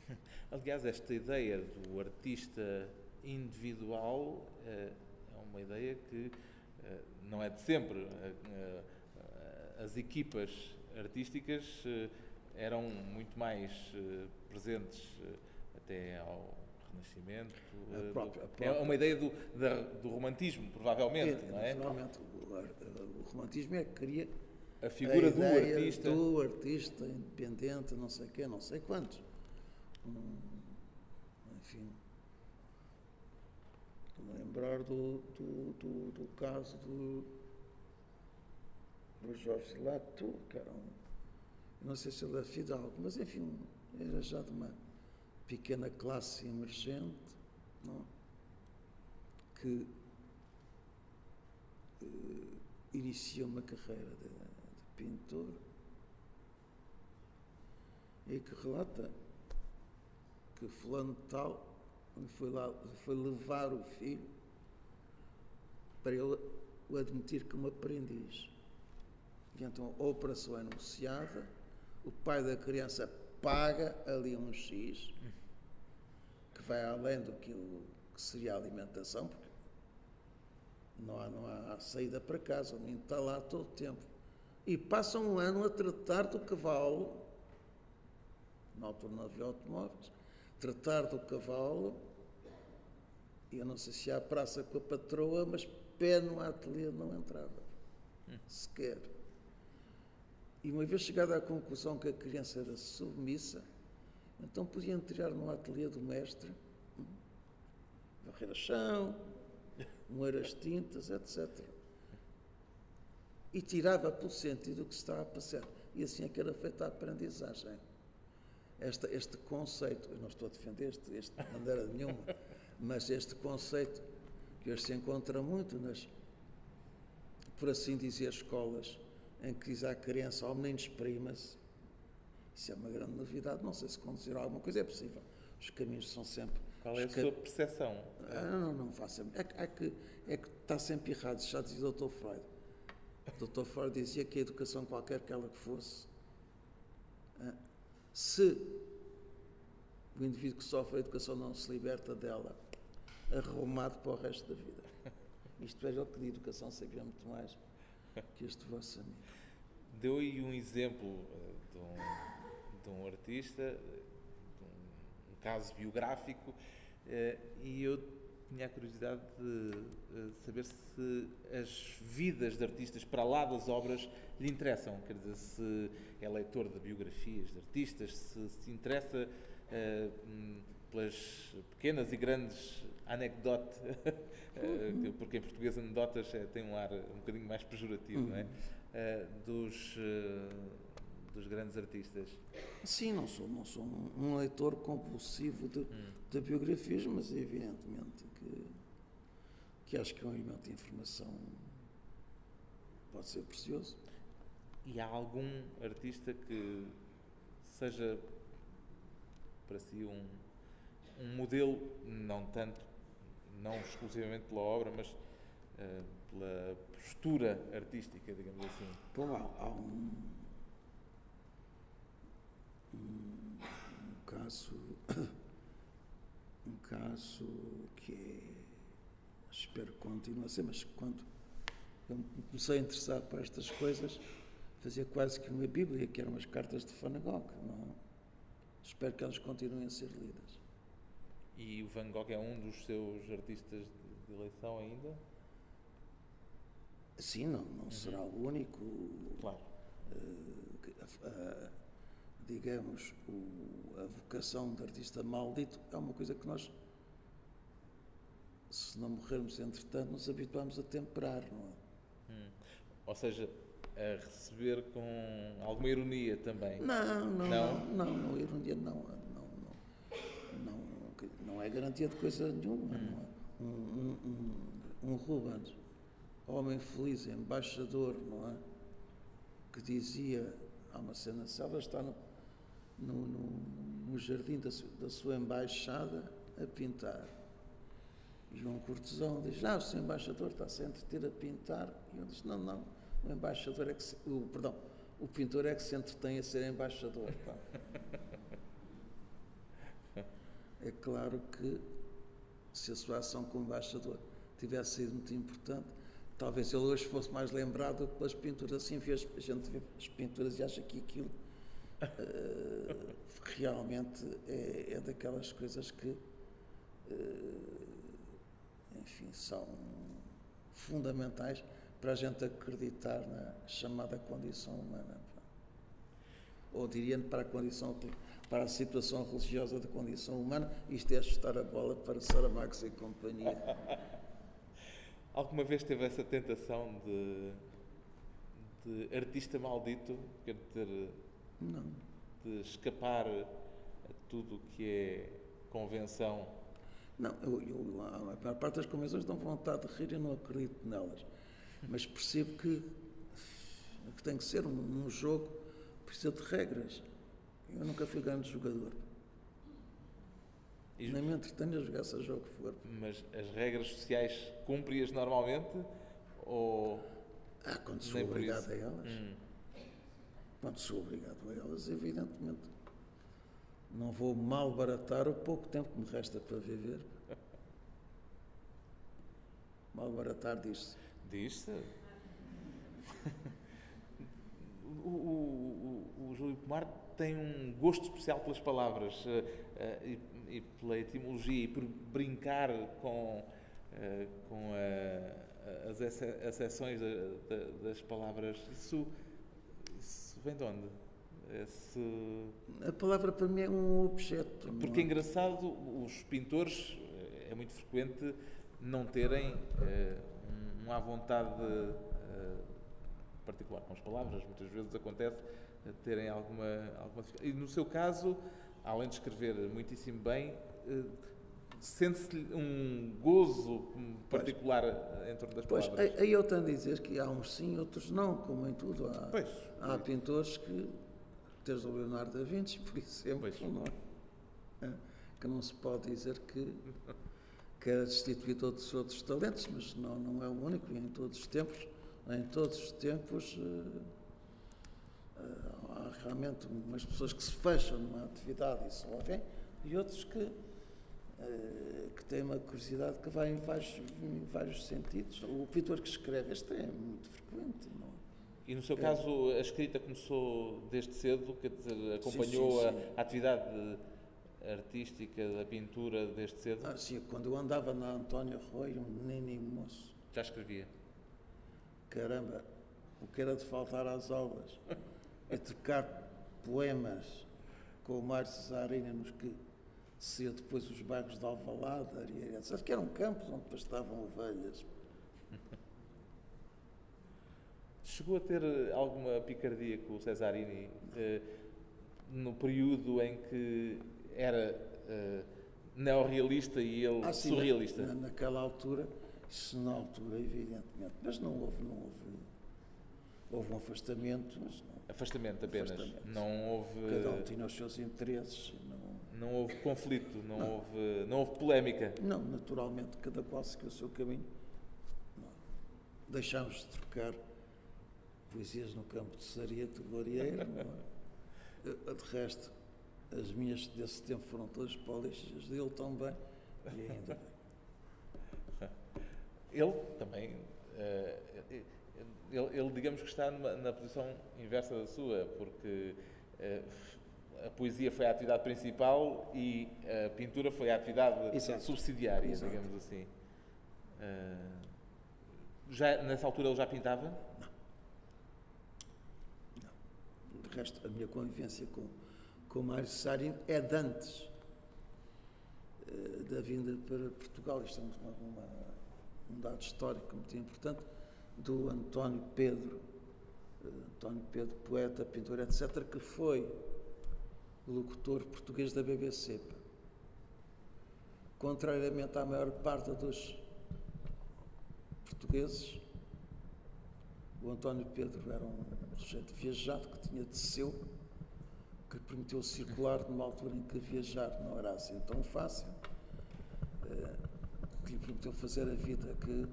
[SPEAKER 2] (laughs)
[SPEAKER 1] Aliás, esta ideia do artista individual eh, é uma ideia que eh, não é de sempre. Eh, as equipas artísticas eram muito mais presentes até ao Renascimento. A própria, a própria. É uma ideia do, do romantismo, provavelmente, é, não é?
[SPEAKER 2] Naturalmente, o, o, romantismo é que cria
[SPEAKER 1] a figura a do artista.
[SPEAKER 2] do artista independente, não sei quê, não sei quantos. Hum, enfim, lembrar do, do, do, do caso do, do Jorge Lato, que era um, não sei se ele é fidalgo, mas enfim, era já de uma pequena classe emergente, não? que uh, iniciou uma carreira de pintor e que relata que fulano tal foi lá foi levar o filho para ele o admitir como aprendiz. E então a operação é anunciada, o pai da criança paga ali um X, que vai além do que, seria a alimentação, porque não há, não há saída para casa, o menino está lá todo o tempo. E passa um ano a tratar do cavalo, na altura não havia automóveis, tratar do cavalo, e eu não sei se há praça com a patroa, mas pé no ateliê não entrava, hum. sequer. E uma vez chegada à conclusão que a criança era submissa, então podia entrar no ateliê do mestre, varrer a chão, moer as tintas, etc. E tirava pelo sentido o que se estava a passar. E assim é que era feita a aprendizagem. Esta, este conceito, eu não estou a defender este, este de maneira nenhuma, mas este conceito que hoje se encontra muito nas, por assim dizer, escolas em que diz à criança, ao menino exprima-se, isso é uma grande novidade, não sei se conduzir alguma coisa, é possível. Os caminhos são sempre...
[SPEAKER 1] Qual é a sua percepção?
[SPEAKER 2] Ah, não, não faço. É, é, que, é que está sempre errado, já dizia o Dr. Freud. O Dr. Freud dizia que a educação, qualquer que ela que fosse, ah, se o indivíduo que sofre a educação não se liberta dela, arrumado para o resto da vida. Isto é, ele que de educação sabia muito mais que este vosso amigo.
[SPEAKER 1] Deu aí um exemplo eh, de um, de um artista, de um, caso biográfico, eh, e eu tinha a curiosidade de eh, saber se as vidas de artistas, para lá das obras, lhe interessam. Quer dizer, se é leitor de biografias de artistas, se se interessa uh, pelas pequenas e grandes anedote, (laughs) uhum. porque em português anedotas é, tem um ar um bocadinho mais pejorativo, uhum. não é? Uh, dos, dos grandes artistas.
[SPEAKER 2] Sim, não sou, não sou um, leitor compulsivo de, hum. de biografias, mas evidentemente que, que acho que é um elemento de informação pode ser precioso.
[SPEAKER 1] E há algum artista que seja para si um, um modelo, não tanto não exclusivamente pela obra, mas uh, pela postura artística, digamos assim.
[SPEAKER 2] Bom, há, há um, um, caso (coughs) um caso que espero que continue a ser, mas quando eu me comecei a interessar por estas coisas, fazia quase que uma Bíblia, que eram as cartas de Van Gogh. Não? Espero que elas continuem a ser lidas.
[SPEAKER 1] E o Van Gogh é um dos seus artistas de, eleição ainda?
[SPEAKER 2] Sim, não, não uhum. será o único.
[SPEAKER 1] Claro.
[SPEAKER 2] Uh, uh, digamos, o, a vocação de artista maldito é uma coisa que nós, se não morrermos entretanto, nos habituamos a temperar, não é?
[SPEAKER 1] Hum. Ou seja, a receber com alguma ironia também?
[SPEAKER 2] Não, não, não, não, não, não ironia não não é garantia de coisa nenhuma. Hum. Um, um, um Rubens, homem feliz, embaixador, não é? Que dizia, há uma cena, se ela está no, no, no, no jardim da, da sua embaixada a pintar. João Cortesão diz, ah, o seu embaixador está-se a entreter a pintar. E eu disse, não, não, o embaixador é que se, o, perdão, o pintor é que se entretém a ser embaixador. pá." É claro que se a sua ação como embaixador tivesse sido muito importante, talvez ele hoje fosse mais lembrado pelas pinturas. Assim, a gente vê as pinturas e acha que aquilo eh, realmente é, é daquelas coisas que, eh, enfim, são fundamentais para a gente acreditar na chamada condição humana. Ou diria para a condição para a situação religiosa da condição humana, isto é ajustar a bola para Saramago e companhia. (laughs)
[SPEAKER 1] Alguma vez teve essa tentação de, de artista maldito, quer dizer,
[SPEAKER 2] Não.
[SPEAKER 1] De escapar a tudo o que é convenção?
[SPEAKER 2] Não, eu, eu, a maior parte das convenções dão vontade de rir e não acredito nelas. Mas percebo que, que tem que ser um, um jogo, precisa de regras. Eu nunca fui grande jogador.
[SPEAKER 1] E-
[SPEAKER 2] Nem me entretenho a jogar, seja o que for.
[SPEAKER 1] Mas as regras sociais cumpri-as normalmente? Ou
[SPEAKER 2] Ah, quando sou obrigado a elas.
[SPEAKER 1] Hum.
[SPEAKER 2] Quando sou obrigado a elas, evidentemente. Não vou malbaratar o pouco tempo que me resta para viver. Malbaratar diz-se.
[SPEAKER 1] Diz-se. (laughs) O, o- o- o Júlio Pomar tem um gosto especial pelas palavras eh, eh, e, e pela etimologia e por brincar com, eh, com a- as acessões da- da- das palavras. Isso vem de onde? Esse-
[SPEAKER 2] A palavra para mim é um objeto. não
[SPEAKER 1] Porque é
[SPEAKER 2] é?
[SPEAKER 1] engraçado, os pintores, eh, é muito frequente não terem eh, um, um à vontade eh, particular com as palavras. Muitas vezes acontece terem alguma, alguma. E no seu caso, além de escrever muitíssimo bem, eh, sente-se um gozo particular eh, em torno das
[SPEAKER 2] Pois,
[SPEAKER 1] palavras.
[SPEAKER 2] aí aí eu tenho a dizer que há uns sim, outros não, como em tudo. Há,
[SPEAKER 1] Pois.
[SPEAKER 2] há pintores que, desde o Leonardo da Vinci, por exemplo,
[SPEAKER 1] Pois.
[SPEAKER 2] não é? É, que não se pode dizer que quer destituir todos os outros talentos, mas não, não é o único, e em todos os tempos, em todos os tempos, eh, eh, há realmente umas pessoas que se fecham numa atividade e só vêm, e outros que, eh, que têm uma curiosidade que vai em vários, em vários sentidos. O pintor que escreve, este é muito frequente, não é?
[SPEAKER 1] E no seu caso, a escrita começou desde cedo, quer dizer, acompanhou
[SPEAKER 2] sim,
[SPEAKER 1] a-
[SPEAKER 2] sim.
[SPEAKER 1] A, atividade artística da pintura desde cedo?
[SPEAKER 2] Ah, sim, quando eu andava na António Arroio, um menino moço,
[SPEAKER 1] Já escrevia.
[SPEAKER 2] caramba, o que era de faltar às aulas é (laughs) trocar poemas com o Mário Cesarini nos que se depois os bairros de Alvalade, etc., que eram campos onde pastavam ovelhas.
[SPEAKER 1] Chegou a ter eh, alguma picardia com o Cesarini eh, no período em que era eh, neorrealista e ele
[SPEAKER 2] Ah, sim,
[SPEAKER 1] surrealista?
[SPEAKER 2] na- naquela altura, isso na altura, evidentemente, mas não houve, não houve, houve um afastamento, mas não,
[SPEAKER 1] Afastamento apenas.
[SPEAKER 2] Afastamento.
[SPEAKER 1] Não houve,
[SPEAKER 2] cada um tinha os seus interesses, não,
[SPEAKER 1] não houve conflito, não, Houve, não houve polémica.
[SPEAKER 2] Não, naturalmente, cada qual seguiu o seu caminho. Não. Deixámos de trocar poesias no campo de Sarieto, Glorieiro. (laughs) não é? De resto, as minhas desse tempo foram todas para o lixo, as dele também, e ainda bem. (laughs)
[SPEAKER 1] Ele também. eh, ele, ele, digamos que está numa- na posição inversa da sua, porque eh, a poesia foi a atividade principal e a pintura foi a atividade
[SPEAKER 2] Exato.
[SPEAKER 1] subsidiária,
[SPEAKER 2] Exato.
[SPEAKER 1] digamos assim. Eh, já, nessa altura ele já pintava?
[SPEAKER 2] De resto, a minha convivência com, com o Mário Sarin é de antes eh, da vinda para Portugal. Isto é uma, uma- um dado histórico muito importante do António Pedro, eh, António Pedro, poeta, pintor, etc., que foi locutor português da BBC. Contrariamente à maior parte dos portugueses. O António Pedro era um sujeito viajado que tinha de seu, que permitiu circular numa altura em que viajar não era assim tão fácil, eh, que lhe permitiu fazer a vida que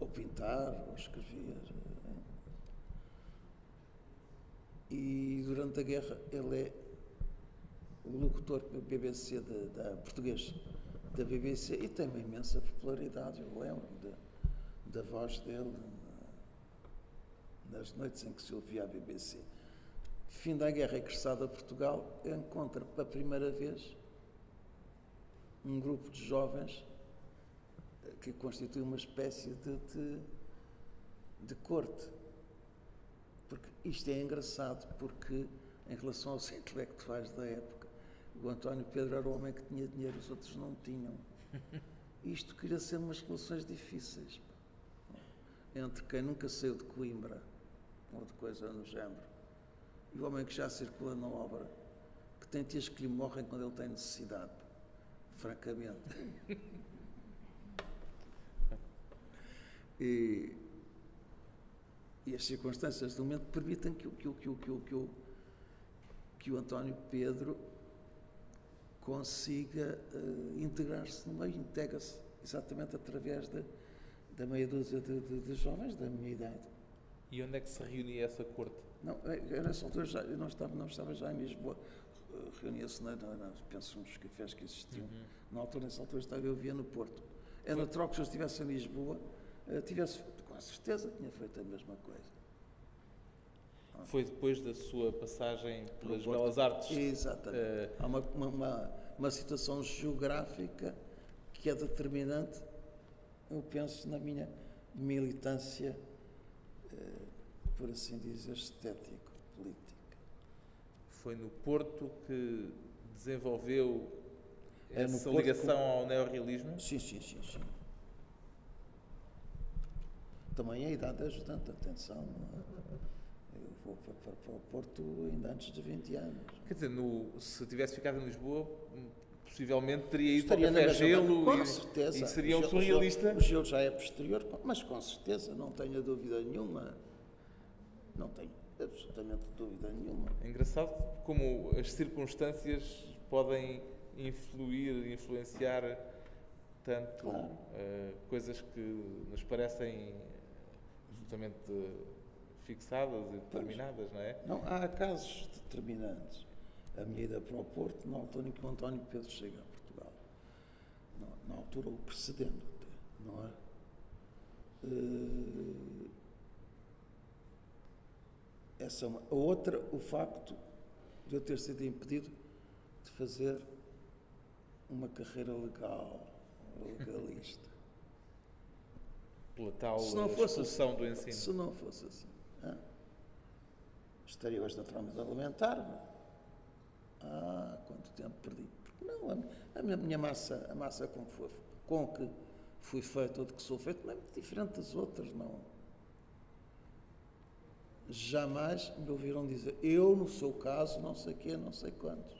[SPEAKER 2] ou pintar ou escrever. eh. E durante a guerra ele é o locutor BBC da, da português da BBC e tem uma imensa popularidade, eu lembro da, da voz dele na- nas noites em que se ouvia a BBC. Fim da guerra, regressado a Portugal, encontra pela primeira vez um grupo de jovens eh, que constitui uma espécie de, de, de corte. Porque isto é engraçado, porque em relação aos intelectuais da época, o António Pedro era o homem que tinha dinheiro, os outros não tinham. Isto queria ser umas relações difíceis. Entre quem nunca saiu de Coimbra, ou de coisa no género, e o homem que já circula na obra, que tem tias que lhe morrem quando ele tem necessidade. Francamente. (laughs) E, e as circunstâncias do momento permitem que, o- que, que, que, que, o- que o António Pedro consiga eh, integrar-se no meio, integra-se exatamente através da, da meia dúzia de, de- de jovens da minha idade.
[SPEAKER 1] E onde é que se reunia essa corte?
[SPEAKER 2] Não, eh, eu nessa altura já, eu não, estava, não estava já em Lisboa, reunia-se, na, na, na, penso, nos cafés que existiam.
[SPEAKER 1] Uhum.
[SPEAKER 2] Na altura, nessa altura, estava eu via no Porto. É natural que se eu estivesse em Lisboa, eh, tivesse, com certeza, tinha feito a mesma coisa.
[SPEAKER 1] Foi depois da sua passagem pelas
[SPEAKER 2] Porto.
[SPEAKER 1] Belas Artes?
[SPEAKER 2] Exatamente.
[SPEAKER 1] Eh,
[SPEAKER 2] Há uma, uma, uma, situação geográfica que é determinante, eu penso, na minha militância, eh, por assim dizer, estético-política.
[SPEAKER 1] Foi no Porto que desenvolveu
[SPEAKER 2] É
[SPEAKER 1] essa
[SPEAKER 2] Porto
[SPEAKER 1] ligação ao neorrealismo?
[SPEAKER 2] Sim, sim, sim, sim. Também a idade é ajudante, atenção. é? Eu vou para, para- para o Porto ainda antes de 20 anos.
[SPEAKER 1] Quer dizer, no- se tivesse ficado em Lisboa, hum, possivelmente teria ido
[SPEAKER 2] Estaria
[SPEAKER 1] para o Gelo
[SPEAKER 2] com
[SPEAKER 1] e,
[SPEAKER 2] certeza.
[SPEAKER 1] e seria um surrealista.
[SPEAKER 2] O gelo já é posterior, mas com certeza, não tenho dúvida nenhuma. Não tenho absolutamente dúvida nenhuma.
[SPEAKER 1] É engraçado como as circunstâncias podem influir, influenciar tanto
[SPEAKER 2] Claro.
[SPEAKER 1] eh, coisas que nos parecem absolutamente fixadas e determinadas, não é?
[SPEAKER 2] Não, há casos determinantes. A minha ida para o Porto, na altura em que o António Pedro chega a Portugal. Na, na altura, o precedente, até, não é? Eh, essa é uma. A outra, o facto de eu ter sido impedido de fazer uma carreira legal, legalista.
[SPEAKER 1] Pela tal
[SPEAKER 2] Se não fosse
[SPEAKER 1] expulsão do ensino.
[SPEAKER 2] Se não fosse assim, estaria hoje naturalmente a lamentar-me. Ah, quanto tempo perdi. Porque não, a, a minha, minha massa, a massa com que, foi, com que fui feito ou de que sou feito, não é muito diferente das outras, não. Jamais me ouviram dizer, eu, no seu caso, não sei quê, não sei quantos.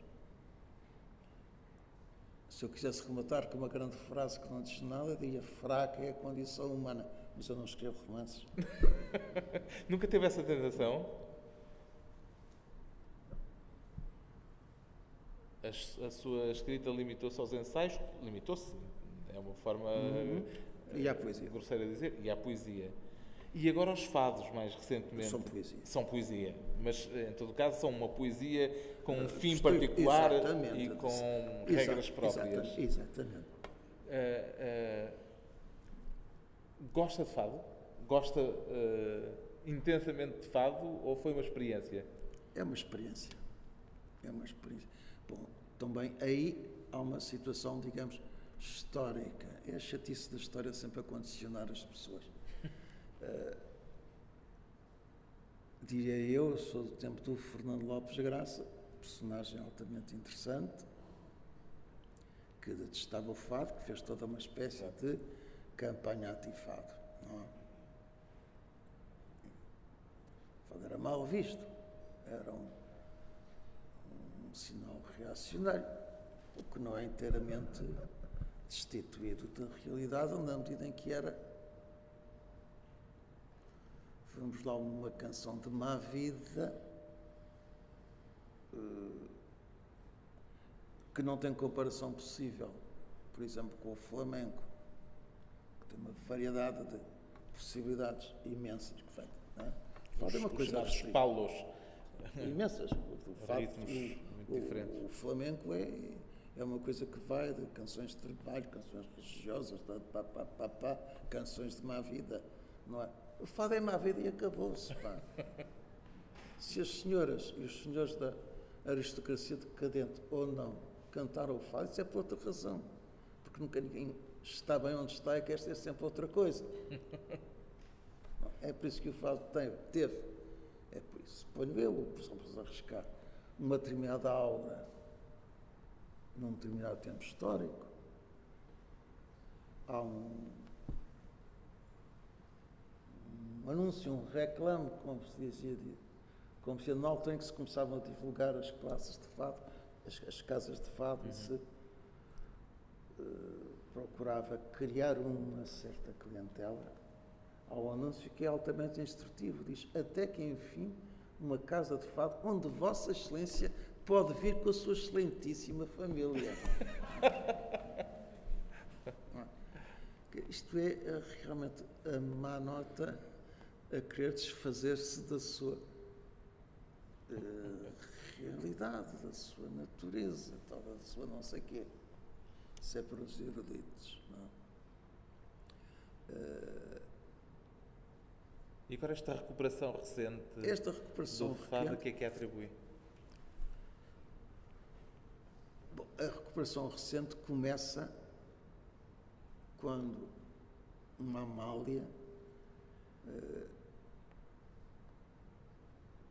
[SPEAKER 2] Se eu quisesse rematar com uma grande frase que não diz nada, diria fraca é a condição humana. Mas eu não escrevo romances. (laughs)
[SPEAKER 1] Nunca teve essa tentação? A, a sua escrita limitou-se aos ensaios? Limitou-se. É uma forma
[SPEAKER 2] Uhum. E à poesia.
[SPEAKER 1] grosseira de dizer. E à poesia. E agora os fados, mais recentemente.
[SPEAKER 2] São poesia.
[SPEAKER 1] São poesia. Mas, em todo caso, são uma poesia com um fim particular
[SPEAKER 2] exatamente.
[SPEAKER 1] e com
[SPEAKER 2] Exa-
[SPEAKER 1] regras próprias.
[SPEAKER 2] exatamente, Exatamente.
[SPEAKER 1] Eh, eh, gosta de fado? Gosta eh, intensamente de fado ou foi uma experiência?
[SPEAKER 2] É uma experiência. É uma experiência. Bom, também aí há uma situação, digamos, histórica. É a chatice da história sempre a condicionar as pessoas. (laughs) Diria eu, eu sou do tempo do Fernando Lopes Graça, personagem altamente interessante, que detestava o fado, que fez toda uma espécie de campanha antifado. Não é? O fado era mal visto, era um, um sinal reacionário, o que não é inteiramente destituído da realidade na medida em que era. Vamos lá, uma canção de má vida que não tem comparação possível, por exemplo, com o Flamengo, que tem uma variedade de possibilidades imensas. Que não é?
[SPEAKER 1] Os,
[SPEAKER 2] é uma
[SPEAKER 1] os
[SPEAKER 2] coisa
[SPEAKER 1] chamados
[SPEAKER 2] restrita.
[SPEAKER 1] palos. (laughs)
[SPEAKER 2] imensas. O, facto- o- o-. O, Flamengo é, é uma coisa que vai de canções de trabalho, canções religiosas, de pá, pá, pá, pá, canções de má vida, não é? O fado é má vida e acabou-se. (laughs) Se as senhoras e os senhores da aristocracia decadente ou não cantaram o fado, isso é por outra razão. Porque nunca ninguém está bem onde está e quer ser sempre outra coisa. (laughs) É por isso que o fado tem, teve. É por isso. Ponho eu, por exemplo, a arriscar uma determinada aura num determinado tempo histórico. Há um, um anúncio, um reclame, como se dizia, de, como se na altura em que se começavam a divulgar as classes de fado, as, as casas de fado, e se eh, procurava criar uma certa clientela ao anúncio que é altamente instrutivo. Diz, até que enfim, uma casa de fado onde Vossa Excelência pode vir com a sua excelentíssima família. (laughs) Isto é eh, realmente a má nota a querer desfazer-se da sua eh, realidade, da sua natureza, tal, da sua não sei quê. Isso é para os eruditos. Não? Eh,
[SPEAKER 1] E agora esta recuperação recente
[SPEAKER 2] esta recuperação
[SPEAKER 1] do fado,
[SPEAKER 2] recente-
[SPEAKER 1] que é que atribui?
[SPEAKER 2] Bom, a recuperação recente começa quando uma Amália, eh,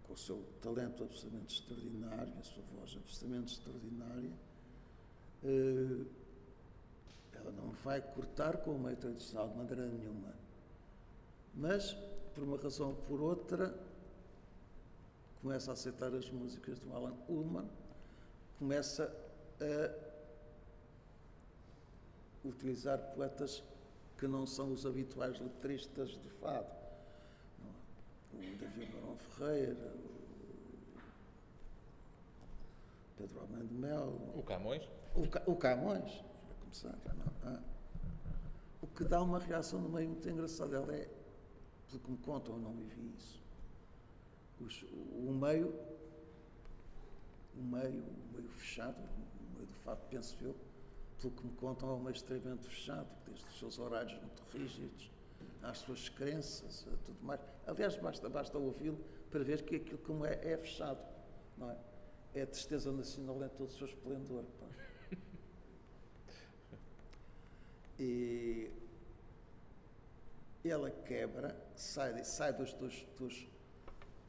[SPEAKER 2] com o seu talento absolutamente extraordinário, a sua voz absolutamente extraordinária, eh, ela não vai cortar com o meio tradicional de maneira nenhuma. Mas, por uma razão ou por outra, começa a aceitar as músicas do Alan Ullman, começa a utilizar poetas que não são os habituais letristas de fado. O David Barão Ferreira, o Pedro Almeida de Mel,
[SPEAKER 1] O Camões?
[SPEAKER 2] o, Ca- o Camões, para começar, não é? o que dá uma reação no meio muito engraçada. Ela é, pelo que me contam, eu não vivi isso. Os- o meio, o meio, o meio fechado, o meio do fato, penso eu, pelo que me contam, é um meio extremamente fechado, desde os seus horários muito rígidos, às suas crenças, tudo mais. Aliás, basta, basta ouvi-lo para ver que aquilo como é, é fechado, não é? É a tristeza nacional em todo o seu esplendor. pá. (laughs) E ela quebra, sai, sai dos, dos, dos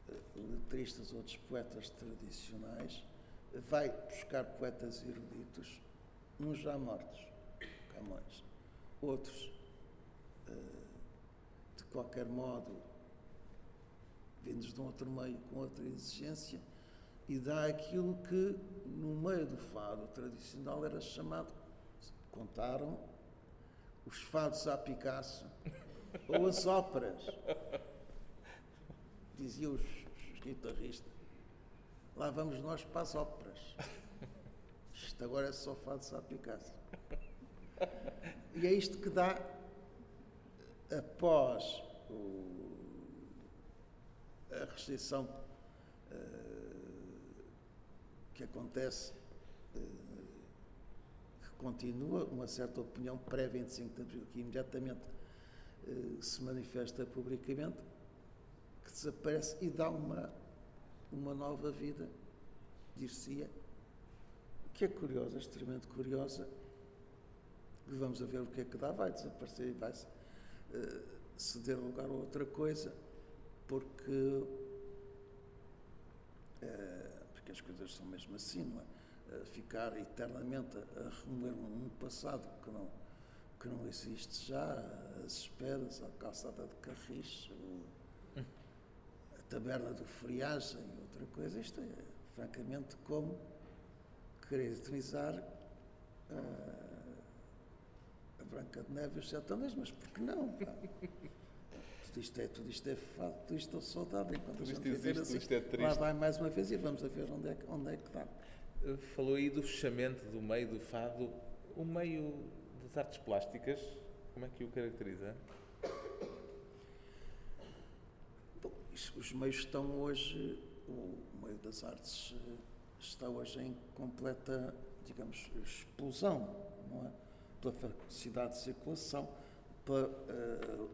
[SPEAKER 2] eh, letristas ou dos poetas tradicionais, vai buscar poetas eruditos, uns já mortos, Camões, outros, eh, de qualquer modo, vindos de um outro meio com outra exigência, e dá aquilo que no meio do fado tradicional era chamado, contaram, os fados a Picasso (laughs) ou as óperas. Diziam os, os guitarristas. Lá vamos nós para as óperas. Isto agora é só fados a Picasso. E é isto que dá, após o- a restrição eh, que acontece eh, que continua uma certa opinião pré-25 de Abril, que imediatamente eh, se manifesta publicamente, que desaparece e dá uma, uma nova vida, dir-se-ia, que é curiosa, extremamente curiosa, vamos a ver o que é que dá, vai desaparecer e vai eh, ceder lugar a outra coisa, porque, eh, porque as coisas são mesmo assim, não é? Eh, ficar eternamente a, remoer um, passado que não, que não existe já, as esperas, a calçada de Carris, a taberna do Friagem, outra coisa, isto é francamente como querer eternizar ah, Branca de Neve e os Sete Anéis, mas por que não? pá? tudo isto é, tudo isto é fado, tudo isto é saudade. Enquanto
[SPEAKER 1] Tudo
[SPEAKER 2] a
[SPEAKER 1] isto existe, tudo isto é
[SPEAKER 2] Lá
[SPEAKER 1] triste.
[SPEAKER 2] vai mais uma vez e vamos a ver onde é, que- onde é que dá.
[SPEAKER 1] Eh, Falou aí do fechamento do meio do fado. O meio das artes plásticas, como é que o caracteriza?
[SPEAKER 2] Bom, os meios estão hoje, o meio das artes eh, está hoje em completa, digamos, explosão, não é? Pela facilidade de circulação, pela eh,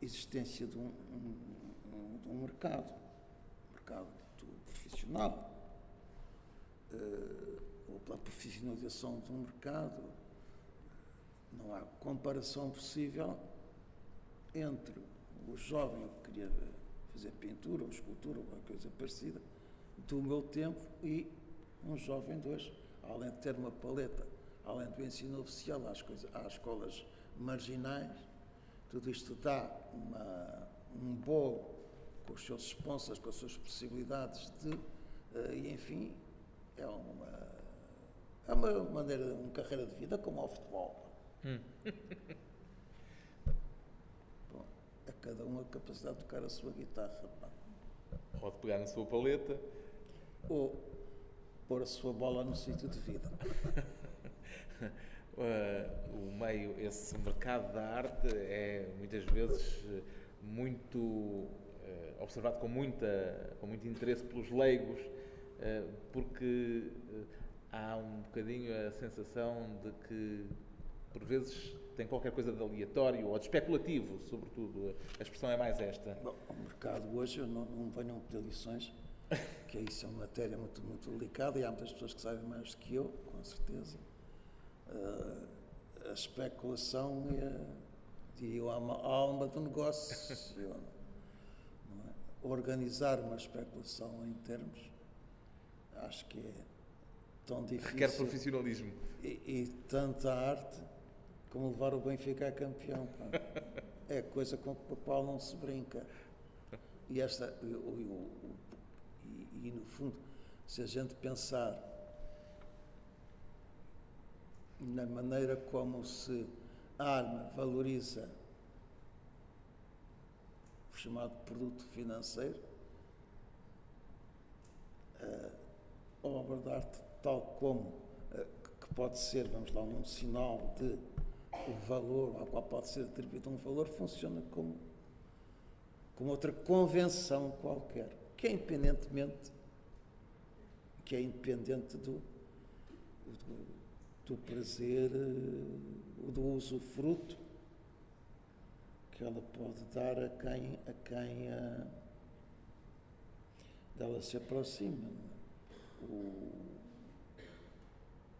[SPEAKER 2] existência de um, um- de um mercado, um mercado profissional, eh, ou pela profissionalização de um mercado. Não há comparação possível entre o jovem que queria fazer pintura ou escultura ou qualquer coisa parecida do meu tempo e um jovem de hoje, além de ter uma paleta, além do ensino oficial às, às escolas marginais, tudo isto dá uma, um bolo com os seus sponsors, com as suas possibilidades de, eh, e enfim, é uma, é uma maneira, uma carreira de vida como ao futebol. (laughs) Bom, a cada um a capacidade de tocar a sua guitarra. pá.
[SPEAKER 1] Pode pegar na sua paleta.
[SPEAKER 2] Ou pôr a sua bola no sítio de vida. (laughs)
[SPEAKER 1] Eh, (laughs) o meio, esse mercado da arte é muitas vezes muito eh, observado com, muita, com muito interesse pelos leigos, eh, porque há um bocadinho a sensação de que por vezes tem qualquer coisa de aleatório ou de especulativo, sobretudo. A expressão é mais esta.
[SPEAKER 2] Bom, o mercado hoje, eu não, não venham pedir lições, que isso é uma matéria muito, muito delicada e há muitas pessoas que sabem mais do que eu, com certeza. A especulação diria eu, a alma, a alma do negócio. (laughs) não é? Organizar uma especulação em termos, acho que é tão difícil.
[SPEAKER 1] Requer profissionalismo.
[SPEAKER 2] E, e tanta arte como levar o Benfica a campeão. pá. (laughs) É coisa com a qual não se brinca. E, esta, e, e e- e, no fundo, se a gente pensar na maneira como se arma valoriza o chamado produto financeiro, a obra de arte, tal como eh, que pode ser, vamos lá, um sinal de valor, ao qual pode ser atribuído um valor, funciona como, como outra convenção qualquer, que é independentemente, que é independente do, do, do prazer, eh, do usufruto que ela pode dar a quem, a quem a, dela se aproxima. é? O,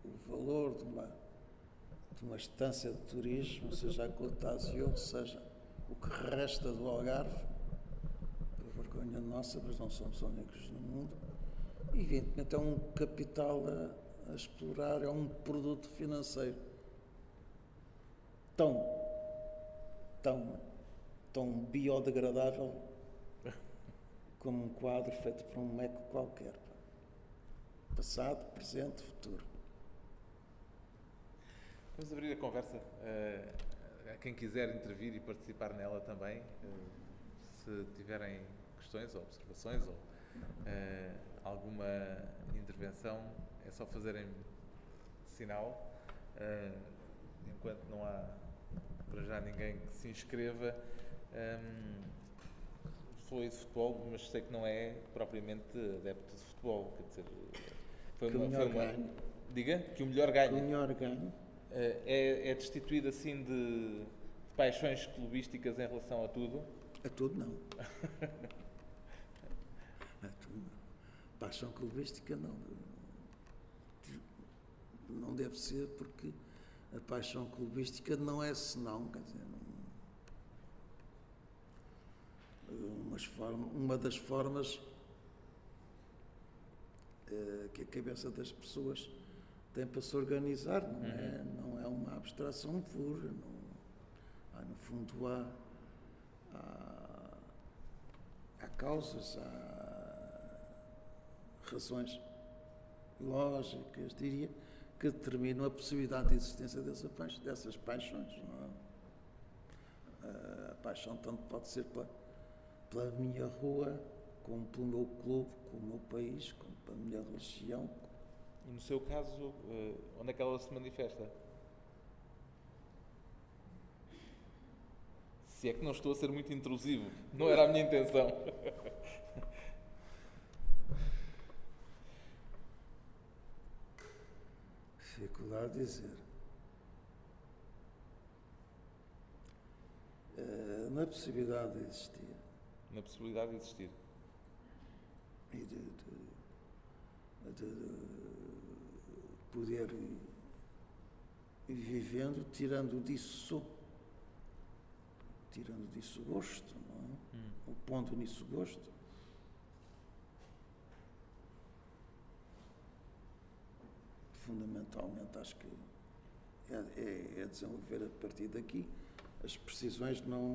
[SPEAKER 2] o valor de uma, de uma estância de turismo, seja a Cotásio, seja o que resta do Algarve, por vergonha nossa, mas não somos únicos no mundo, evidentemente é um capital a, a explorar, é um produto financeiro tão, tão, tão biodegradável como um quadro feito por um meco qualquer. Passado, presente, futuro.
[SPEAKER 1] Vamos abrir a conversa eh, a quem quiser intervir e participar nela também. eh, se tiverem questões ou observações ou eh, alguma intervenção, é só fazerem sinal. Eh, enquanto não há para já ninguém que se inscreva. Ehm, falei de futebol, mas sei que não é propriamente adepto de futebol. Quer dizer, foi
[SPEAKER 2] Que o
[SPEAKER 1] uma,
[SPEAKER 2] melhor
[SPEAKER 1] foi uma-
[SPEAKER 2] ganhe.
[SPEAKER 1] Diga que o melhor
[SPEAKER 2] O
[SPEAKER 1] ganha.
[SPEAKER 2] melhor ganho.
[SPEAKER 1] Eh, É, é destituído assim de, de paixões clubísticas em relação a tudo?
[SPEAKER 2] A tudo não. (laughs) A tudo não. Paixão clubística não. Não deve ser porque a paixão clubística não é senão, quer dizer, não- uma das formas eh, que a cabeça das pessoas tem para se organizar, não, é, não é uma abstração pura. Não, há, no fundo, há, há, há causas, há razões lógicas, diria, que determinam a possibilidade de existência dessa dessas paixões. É? A paixão tanto pode ser pela, pela minha rua, como pelo meu clube, como o meu país, como pela minha religião.
[SPEAKER 1] E no seu caso, eh, onde é que ela se manifesta? Se é que não estou a ser muito intrusivo, não era a minha intenção. (laughs)
[SPEAKER 2] Dificuldade de dizer. Eh, na possibilidade de existir
[SPEAKER 1] Na possibilidade de existir.
[SPEAKER 2] e de, de- de poder ir, vivendo, tirando disso, tirando disso gosto, não é?
[SPEAKER 1] Hum.
[SPEAKER 2] O pondo nisso gosto. Fundamentalmente, acho que é, é- é desenvolver a partir daqui as precisões não.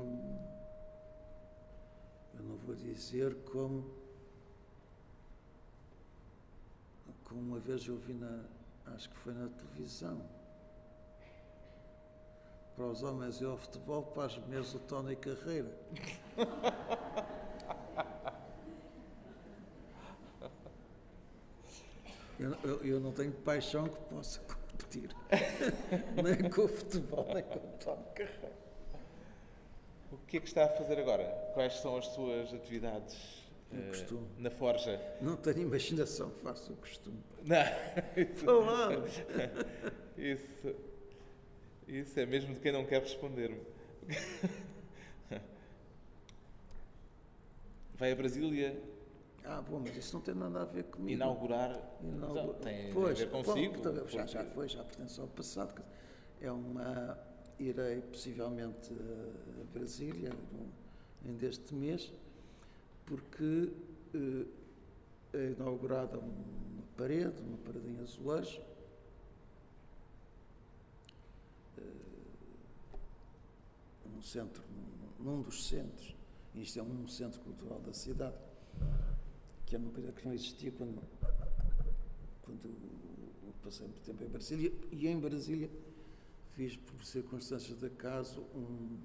[SPEAKER 2] Eu não vou dizer como. Como uma vez eu vi na. Acho que foi na televisão. Para os homens é o futebol, para as mulheres o Tony Carreira. (laughs) Eu, eu- eu não tenho paixão que possa competir. (laughs) nem com o futebol, nem com o Tony Carreira.
[SPEAKER 1] O que é que está a fazer agora? Quais são as suas atividades
[SPEAKER 2] costumo.
[SPEAKER 1] na Forja?
[SPEAKER 2] Não tenho imaginação, faço o costume.
[SPEAKER 1] Não, (laughs) isso, (laughs) isso, isso é mesmo de quem não quer responder-me. Vai a Brasília
[SPEAKER 2] Ah, bom, mas isso não tem nada a ver comigo.
[SPEAKER 1] inaugurar.
[SPEAKER 2] Inaugu-
[SPEAKER 1] Não, tem
[SPEAKER 2] Pois,
[SPEAKER 1] a ver consigo.
[SPEAKER 2] então, já, já foi, já pertence ao passado. É uma. Irei possivelmente a Brasília ainda este mês, porque eh, é inaugurada uma parede, uma parede em azulejo. eh, num centro, num, num dos centros, isto é um centro cultural da cidade, que é uma coisa que não existia quando, quando passei muito tempo em Brasília. E em Brasília fiz, por circunstâncias de acaso, um,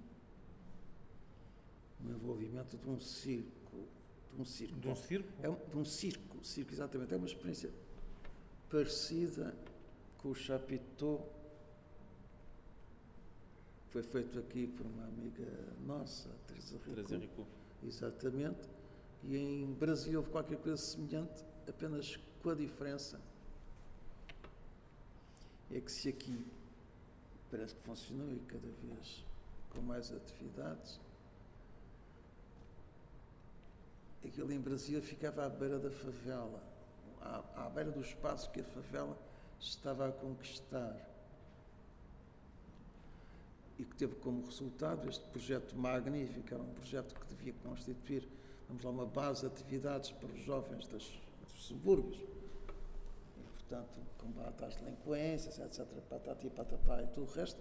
[SPEAKER 2] um envolvimento de um circo. De um circo.
[SPEAKER 1] De um circo?
[SPEAKER 2] É um, de um circo, circo, exatamente. É uma experiência parecida com o Chapitão. Foi feito aqui por uma amiga nossa, Teresa Rico.
[SPEAKER 1] Trazer Rico.
[SPEAKER 2] Exatamente. E em Brasília houve qualquer coisa semelhante, apenas com a diferença. É que se aqui parece que funcionou e cada vez com mais atividades, aquilo em Brasília ficava à beira da favela, à, à beira do espaço que a favela estava a conquistar. E que teve como resultado este projeto magnífico, era um projeto que devia constituir, vamos lá, uma base de atividades para os jovens das, dos subúrbios. E, portanto, combate às delinquências, etc., patati, patatá e tudo o resto.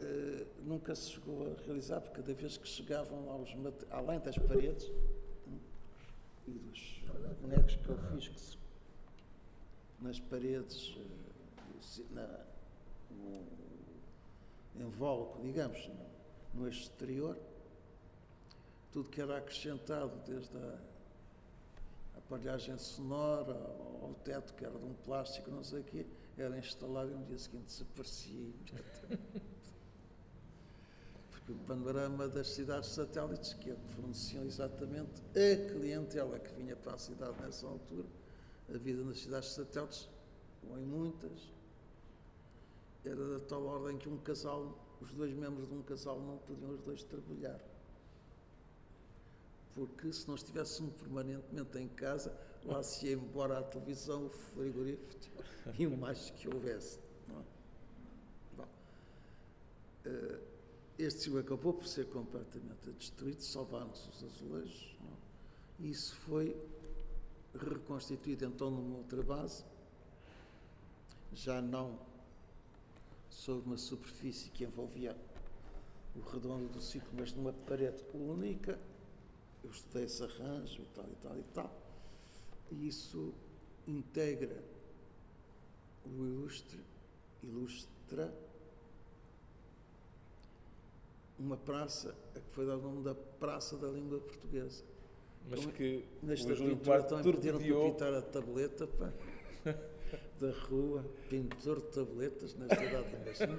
[SPEAKER 2] Eh, nunca se chegou a realizar, porque cada vez que chegavam lá os mate- além das paredes e dos bonecos que eu fiz que se- nas paredes, ci- na- no invólucro, digamos, no, no exterior, tudo que era acrescentado, desde a aparelhagem sonora ao teto, que era de um plástico, não sei o quê, era instalado e no dia seguinte desaparecia imediatamente. Porque o panorama das cidades satélites, que forneciam exatamente a clientela que vinha para a cidade nessa altura, a vida nas cidades satélites, ou em muitas, era da tal ordem que um casal, os dois membros de um casal não podiam os dois trabalhar. Porque se não estivéssemos permanentemente em casa, lá se ia embora a televisão, o frigorífico (laughs) e o mais que houvesse. Não é? Bom, eh, este cio acabou por ser completamente destruído, salvaram-se os azulejos. É? Isso foi reconstituído então numa outra base, já não sobre uma superfície que envolvia o redondo do ciclo, mas numa parede única. Eu estudei esse arranjo e tal e tal e tal. E isso integra o ilustre, ilustra uma praça a que foi dado o nome da Praça da Língua Portuguesa.
[SPEAKER 1] Mas
[SPEAKER 2] Como-
[SPEAKER 1] que
[SPEAKER 2] Nesta
[SPEAKER 1] o Júlio
[SPEAKER 2] pintura também pediram para pintar a tableta pá, (laughs) da rua, pintor de tabletas, nesta idade mesmo.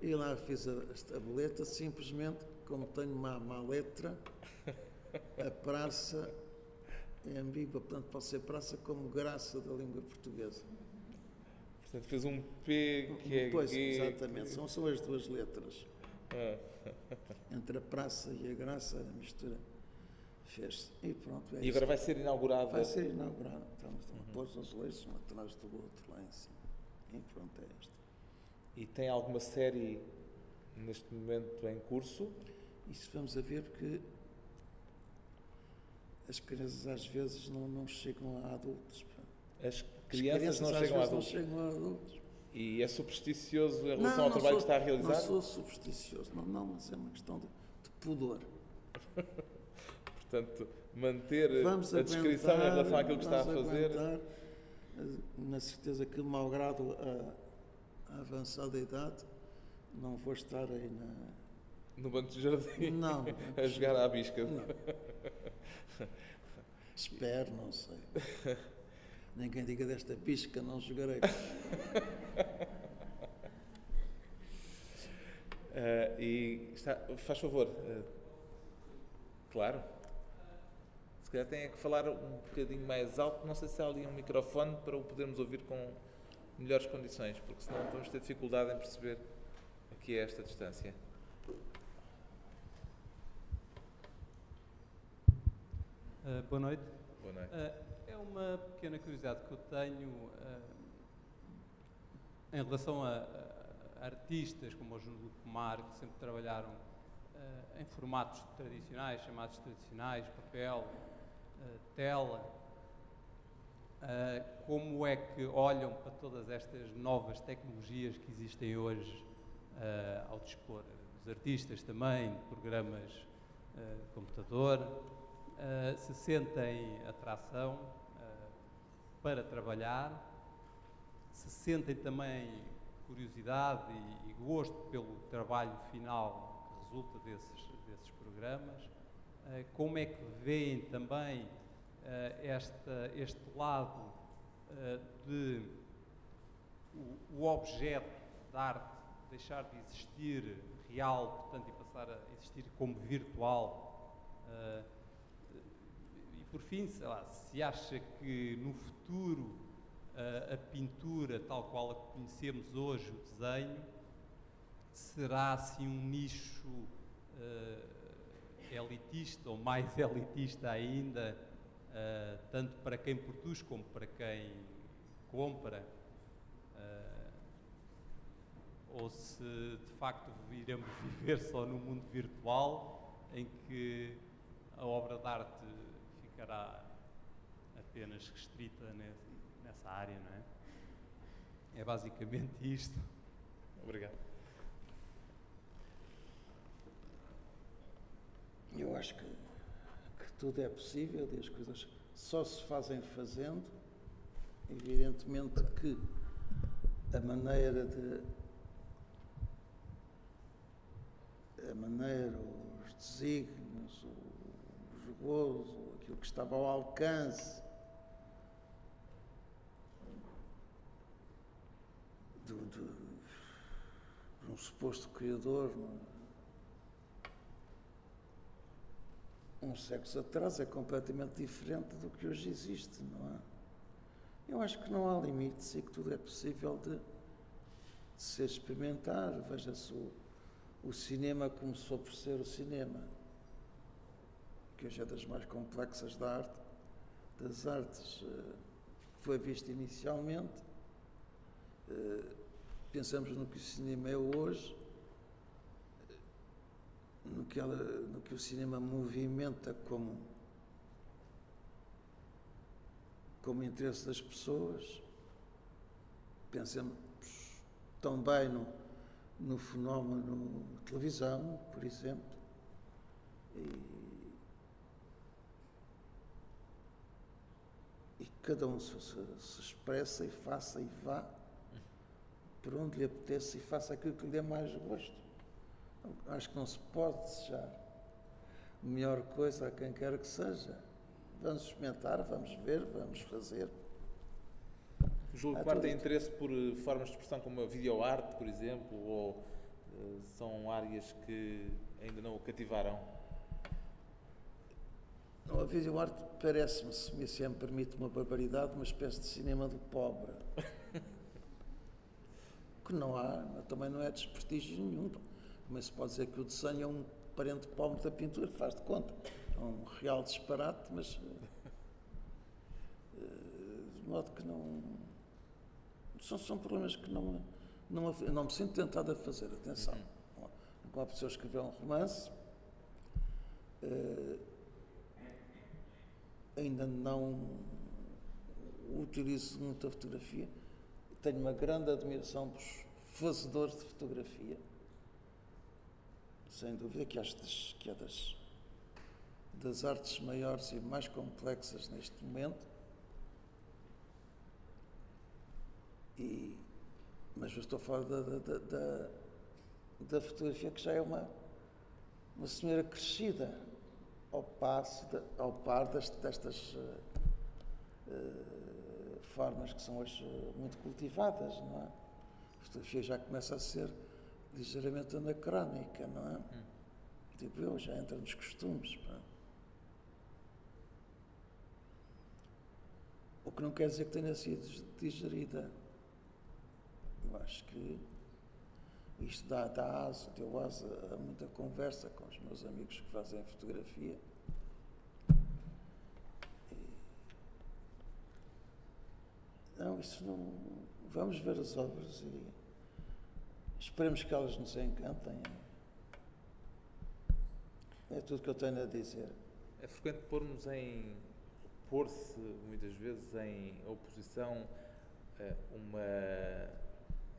[SPEAKER 2] E lá fiz a, a tableta, simplesmente, como tenho uma má letra, a praça é ambígua, portanto pode ser praça como graça da língua portuguesa.
[SPEAKER 1] Portanto, fez um P que é
[SPEAKER 2] Pois,
[SPEAKER 1] G.
[SPEAKER 2] exatamente, são só as duas letras.
[SPEAKER 1] Ah,
[SPEAKER 2] Entre a praça e a graça, a mistura fez-se. E pronto, é
[SPEAKER 1] e agora vai ser inaugurado.
[SPEAKER 2] Vai ser inaugurado. Estamos a pôr os azulejos um atrás do outro lá em cima. E pronto, é isto.
[SPEAKER 1] E tem alguma série neste momento em curso?
[SPEAKER 2] Isso vamos a ver que as crianças às vezes não, não chegam a adultos.
[SPEAKER 1] As
[SPEAKER 2] As
[SPEAKER 1] crianças, não chegam a adultos.
[SPEAKER 2] não chegam a adultos.
[SPEAKER 1] E é supersticioso em relação
[SPEAKER 2] Não,
[SPEAKER 1] ao
[SPEAKER 2] não
[SPEAKER 1] trabalho
[SPEAKER 2] sou-
[SPEAKER 1] que está a realizar?
[SPEAKER 2] Não sou supersticioso, não, não, mas é uma questão de, de pudor. (laughs)
[SPEAKER 1] Portanto, manter
[SPEAKER 2] Vamos
[SPEAKER 1] a descrição em relação àquilo que está a fazer.
[SPEAKER 2] aguentar, eh, na certeza que, malgrado a, a avançada idade, não vou estar aí na.
[SPEAKER 1] No banco de jardim,
[SPEAKER 2] Não, (laughs)
[SPEAKER 1] a jogar à bisca.
[SPEAKER 2] Não. (laughs) (laughs) Espero, não sei. Ninguém diga desta pisca, não jogarei.
[SPEAKER 1] Ah, (laughs) e está, faz favor, ah, claro. Se calhar tem que falar um bocadinho mais alto. Não sei se há ali um microfone para o podermos ouvir com melhores condições, porque senão vamos ter dificuldade em perceber aqui a esta distância.
[SPEAKER 4] Uh, boa noite.
[SPEAKER 1] Boa noite.
[SPEAKER 4] Uh, é uma pequena curiosidade que eu tenho uh, em relação a, a artistas como o Júlio Pomar, que sempre trabalharam em formatos tradicionais, chamados tradicionais, papel, tela. Como é que olham para todas estas novas tecnologias que existem hoje ao dispor dos artistas também, programas uh, de computador, uh, se sentem atração uh, para trabalhar, se sentem também curiosidade e, e gosto pelo trabalho final que resulta desses, desses programas, uh, como é que veem também esta, este lado de o, o objeto da arte deixar de existir real, portanto, e passar a existir como virtual. Uh, por fim, sei lá, se acha que no futuro uh, a pintura, tal qual a conhecemos hoje, o desenho, será assim um nicho uh, elitista ou mais (laughs) elitista ainda, uh, tanto para quem produz como para quem compra? ou se de facto iremos (laughs) viver só no mundo virtual em que a obra de arte ficará apenas restrita nessa área, não é? É basicamente isto.
[SPEAKER 1] Obrigado.
[SPEAKER 2] Eu acho que, que tudo é possível e as coisas só se fazem fazendo. Evidentemente que a maneira de a maneira, os desígnios, o jogoso, aquilo que estava ao alcance do, do, de um suposto criador uns séculos atrás é completamente diferente do que hoje existe, não é? Eu acho que não há limites e que tudo é possível de, de ser experimentar. Veja-se o, o cinema começou por ser o cinema, que hoje é das mais complexas da arte, das artes. Foi visto inicialmente, pensamos no que o cinema é hoje, no que, ela, no que o cinema movimenta como, como interesse das pessoas. Pensamos também no, no fenómeno televisão, por exemplo. E, e cada um se, se, se, expressa e faça e vá. por onde lhe apetece e faça aquilo que lhe dê mais gosto. Acho que não se pode desejar melhor coisa a quem quer que seja. Vamos experimentar, vamos ver, vamos fazer.
[SPEAKER 1] O Júlio
[SPEAKER 2] Há
[SPEAKER 1] Pomar tem interesse por eh, formas de expressão como a videoarte, por exemplo, ou eh, são áreas que ainda não o cativaram?
[SPEAKER 2] Não, a videoarte parece-me, se me se me permite uma barbaridade, uma espécie de cinema do pobre. (laughs) que não há, também não é desprestígio nenhum. Mas se pode dizer que o desenho é um parente pobre da pintura, faz de conta. É um real disparate, mas. eh, de modo que não. São, são problemas que não, não, não me sinto tentado a fazer, atenção. Como a pessoa escrever um romance, eh, ainda não utilizo muito a fotografia. Tenho uma grande admiração pelos fazedores de fotografia. Sem dúvida que das- que é das, das artes maiores e mais complexas neste momento. E, mas eu estou a falar da, da- da, da fotografia que já é uma, uma senhora crescida ao, passo ao par destas eh, formas que são hoje eh, muito cultivadas, não é? A fotografia já começa a ser ligeiramente anacrónica, não é? Tipo eu, já entra nos costumes. pá. O que não quer dizer que tenha sido digerida. Eu acho que isto dá, dá asa, deu asa a muita conversa com os meus amigos que fazem fotografia. E, não, isso não. Vamos ver as obras e esperemos que elas nos encantem. É tudo que eu tenho a dizer.
[SPEAKER 1] É frequente pormos em pôr-se muitas vezes em oposição a uma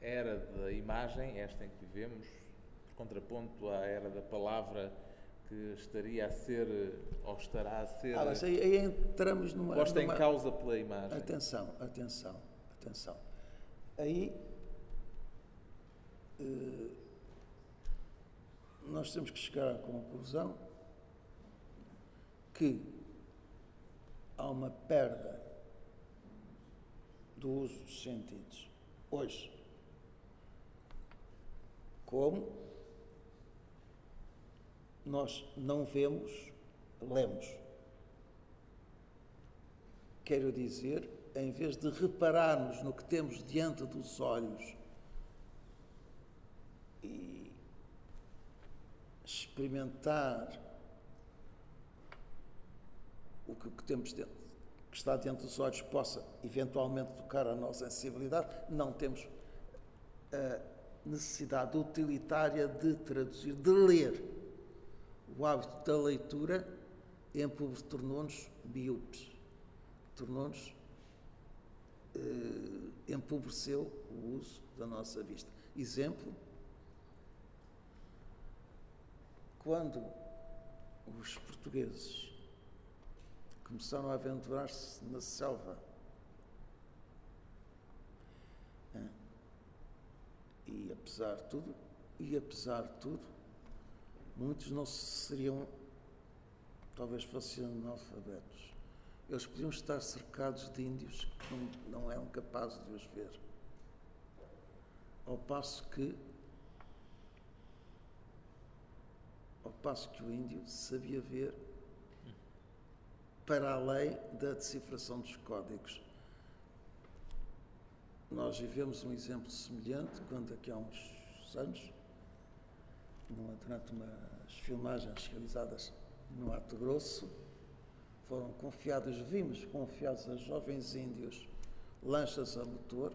[SPEAKER 1] era da imagem, esta em que vivemos, por contraponto à era da palavra que estaria a ser ou estará a ser
[SPEAKER 2] Ah, mas aí, aí entramos numa.
[SPEAKER 1] posta em
[SPEAKER 2] numa-
[SPEAKER 1] causa pela imagem.
[SPEAKER 2] Atenção, atenção, atenção. Aí eh, nós temos que chegar à conclusão que há uma perda do uso dos sentidos hoje. Como nós não vemos, lemos. Quero dizer, em vez de repararmos no que temos diante dos olhos e experimentar o que, temos dentro, que está diante dos olhos possa eventualmente tocar a nossa sensibilidade, não temos a necessidade utilitária de traduzir, de ler. O hábito da leitura tornou-nos miúpes, tornou-nos, eh, empobreceu o uso da nossa vista. Exemplo, quando os portugueses começaram a aventurar-se na selva e apesar de tudo, e apesar de tudo, muitos não seriam, talvez fossem analfabetos. Eles podiam estar cercados de índios que não, não eram capazes de os ver. Ao passo que ao passo que o índio sabia ver para além da decifração dos códigos. Nós vivemos um exemplo semelhante quando, aqui há uns anos, durante umas filmagens realizadas no Mato Grosso, foram confiados, vimos confiados a jovens índios lanchas a motor,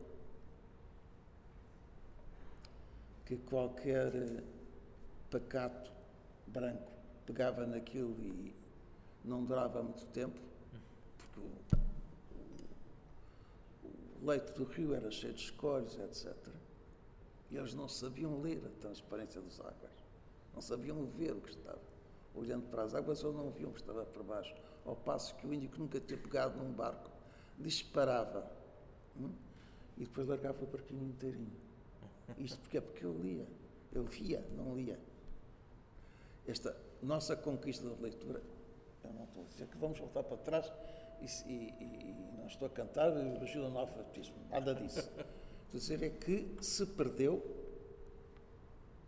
[SPEAKER 2] que qualquer eh, pacato branco pegava naquilo e não durava muito tempo, porque leito do rio era cheio de escolhos, etc. E eles não sabiam ler a transparência das águas, não sabiam ver o que estava. Olhando para as águas, eles não viam o que estava por baixo. Ao passo que o índio, que nunca tinha pegado num barco, disparava hum? e depois largava o barquinho inteirinho. Isto porque Porque eu lia. Eu via, não lia. Esta nossa conquista da leitura, eu não estou a dizer que vamos voltar para trás e, e, não estou a cantar o elogio do analfabetismo, nada disso. (laughs) Estou a dizer é que se perdeu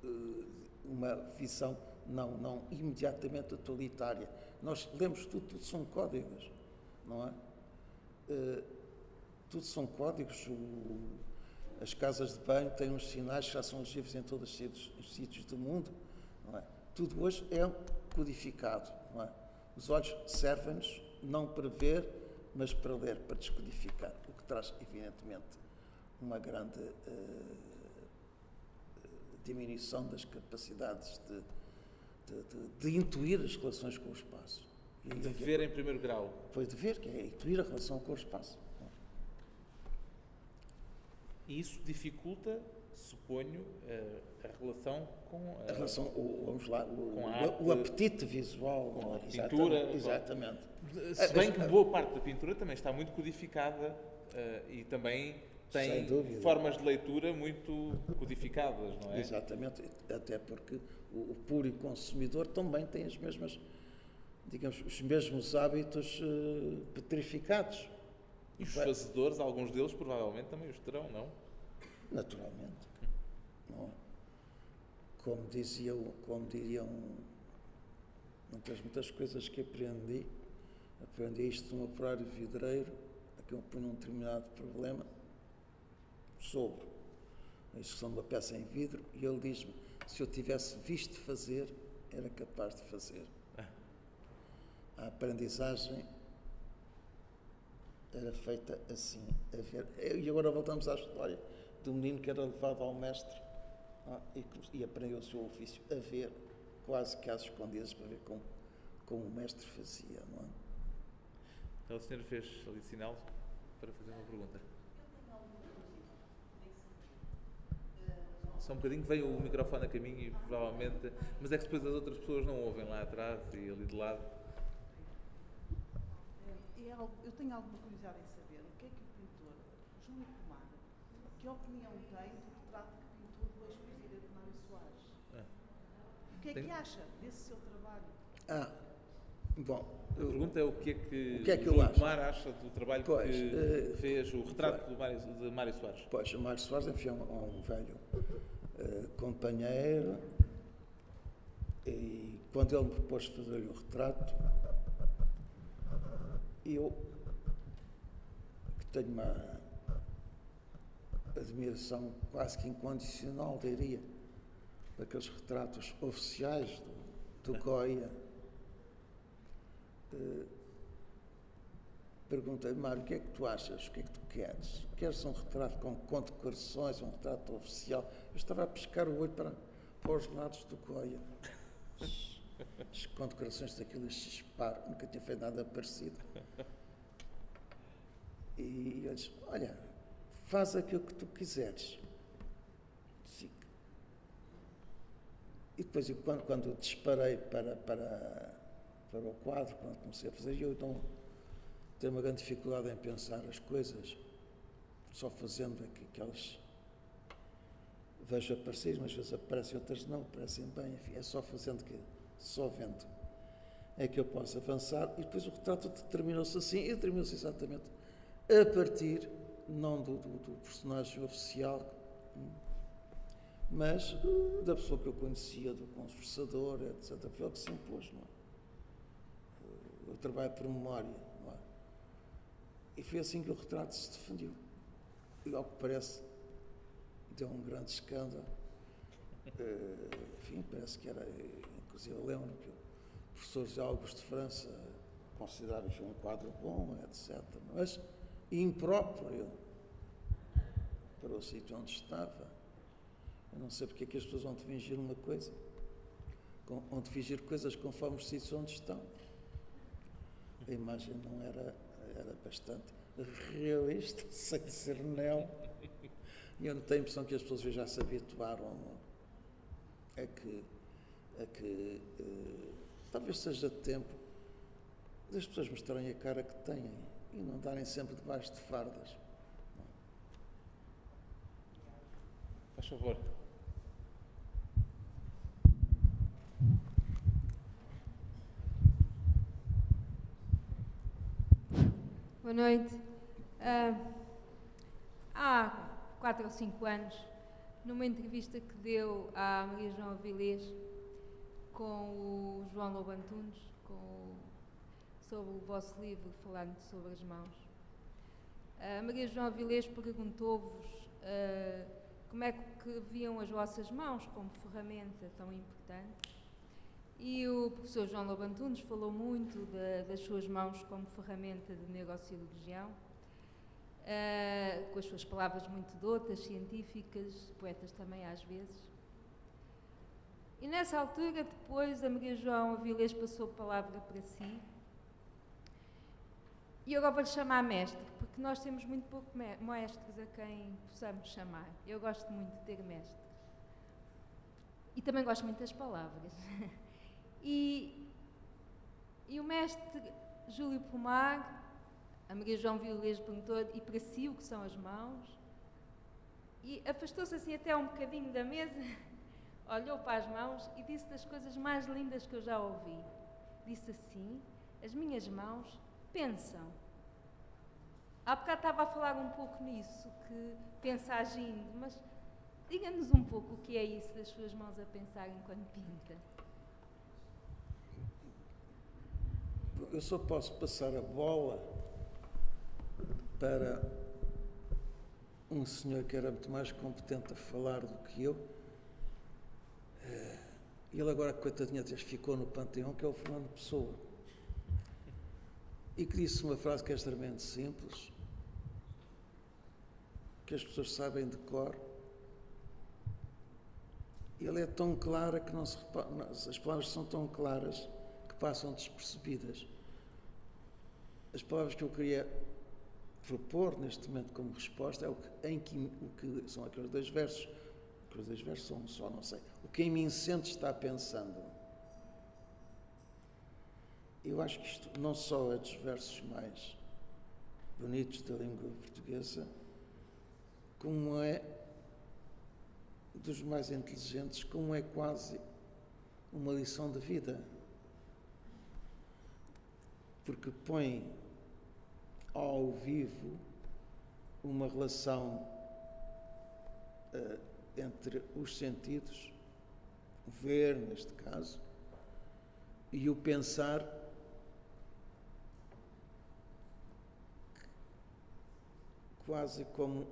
[SPEAKER 2] uh, uma visão não, não imediatamente totalitária. Nós lemos tudo, tudo são códigos, não é? Uh, tudo são códigos. O, as casas de banho têm uns sinais que já são legíveis em todos os sítios, os sítios do mundo. Não é? Tudo hoje é codificado. Não é? Os olhos servem-nos não para ver, mas para ler, para descodificar, o que traz, evidentemente, uma grande uh, diminuição das capacidades de, de, de, de, intuir as relações com o espaço.
[SPEAKER 1] E, de ver em primeiro grau.
[SPEAKER 2] Foi de ver, que é intuir a relação com o espaço.
[SPEAKER 1] E isso dificulta, suponho, a, a relação com
[SPEAKER 2] a, a relação, o, vamos lá, o, arte, o, apetite visual,
[SPEAKER 1] com a pintura.
[SPEAKER 2] Exatamente.
[SPEAKER 1] Se bem que boa parte da pintura também está muito codificada uh, e também tem formas de leitura muito codificadas, não é?
[SPEAKER 2] Exatamente, até porque o, o público consumidor também tem as mesmas, digamos, os mesmos hábitos uh, petrificados.
[SPEAKER 1] E os fazedores, alguns deles provavelmente também os terão, não?
[SPEAKER 2] Naturalmente. Não é? Como, dizia, como diriam muitas, muitas coisas que aprendi, aprendi isto de um operário vidreiro, a que eu ponho um determinado problema sobre a execução de uma peça em vidro, e ele diz-me: se eu tivesse visto fazer, era capaz de fazer. Ah. A aprendizagem era feita assim, a ver. E agora voltamos à história do menino que era levado ao mestre ah, e, e, aprendeu o seu ofício a ver, quase que às escondidas, para ver como, como o mestre fazia, não é?
[SPEAKER 1] Então o senhor fez ali sinal para fazer uma pergunta. Só um bocadinho, veio o microfone a caminho e provavelmente. Mas é que depois as outras pessoas não ouvem lá atrás e ali de lado.
[SPEAKER 5] É, eu tenho alguma curiosidade em saber o que é que o pintor Júlio Pomar, que opinião tem do retrato que pintou do ex-presidente Mário Soares? Ah. O que é tem... que acha desse seu trabalho?
[SPEAKER 2] Ah, bom.
[SPEAKER 1] A pergunta é o que é que, o que, é que Júlio Pomar acha do trabalho pois, que uh, fez, o retrato pois, Mário, de Mário Soares?
[SPEAKER 2] Pois, o Mário Soares, enfim, é um, um velho uh, companheiro e quando ele me propôs fazer-lhe o retrato, eu, que tenho uma admiração quase que incondicional, diria, daqueles retratos oficiais do, do (laughs) Goya, uh, perguntei, Mário, o que é que tu achas? O que é que tu queres? Queres um retrato com condecorações, um retrato oficial? Eu estava a pescar o olho para, para os lados do Goya. As condecorações daquilo disparo, nunca tinha feito nada parecido. E eu disse: Olha, faz aquilo que tu quiseres. E depois, eu, quando, quando disparei para, para, para o quadro, quando comecei a fazer, eu então tenho uma grande dificuldade em pensar as coisas, só fazendo aquelas. Vejo aparecer, mas vezes aparecem, outras não aparecem bem, enfim, é só fazendo que só vendo é que eu posso avançar. E depois o retrato terminou-se assim, e terminou-se exatamente a partir, não do, do, do, personagem oficial, mas da pessoa que eu conhecia, do conversador, etc. Foi ele que se impôs, não é? Eu trabalho por memória, não é? E foi assim que o retrato se defendeu. E ao que parece, deu um grande escândalo. Uh, enfim, parece que era Inclusive, eu lembro que o professor José Augusto de França considerava um quadro bom, etc. Mas impróprio para o sítio onde estava. Eu não sei porque é que as pessoas vão te fingir uma coisa, vão te fingir coisas conforme os sítios onde estão. A imagem não era, era bastante realista, (laughs) sem ser neo. E eu não tenho a impressão que as pessoas já se habituaram a que a que eh, talvez seja tempo das pessoas mostrarem a cara que têm e não darem sempre debaixo de fardas.
[SPEAKER 1] Faz favor.
[SPEAKER 6] Boa noite. Ah, há quatro ou cinco anos, numa entrevista que deu à Maria João Avilés com o João Lobo Antunes, com o- sobre o vosso livro falando sobre as mãos, a Maria João Avilés perguntou-vos ah, como é que viam as vossas mãos como ferramenta tão importante. E o professor João Lobo Antunes falou muito da- das suas mãos como ferramenta de neurocirurgião, eh, com as suas palavras muito dotas, científicas, poetas também às vezes. E nessa altura, depois, a Maria João Avilés passou a palavra para si. E agora vou-lhe chamar mestre, porque nós temos muito pouco me- mestres a quem possamos chamar. Eu gosto muito de ter mestre. E também gosto muito das palavras. (laughs) E, e o mestre Júlio Pomar, a Maria João Violês perguntou, e para si o que são as mãos? E afastou-se assim até um bocadinho da mesa, (laughs) olhou para as mãos e disse das coisas mais lindas que eu já ouvi. Disse assim: As minhas mãos pensam. Há bocado estava a falar um pouco nisso, que pensa agindo, mas diga-nos um pouco o que é isso das suas mãos a pensar enquanto pinta.
[SPEAKER 2] Eu só posso passar a bola para um senhor que era muito mais competente a falar do que eu. Eh, Ele agora, coitadinha, ficou no panteão, que é o Fernando Pessoa. E que disse uma frase que é extremamente simples, que as pessoas sabem de cor. Ele é tão clara que não se repa- não- as palavras são tão claras que passam despercebidas. As palavras que eu queria propor neste momento como resposta é o que, em que, o que são aqueles dois versos. Aqueles dois versos são um só, não sei. O que em mim sente está pensando. Eu acho que isto não só é dos versos mais bonitos da língua portuguesa, como é dos mais inteligentes, como é quase uma lição de vida. Porque põe ao vivo uma relação eh, entre os sentidos, o ver, neste caso, e o pensar, quase como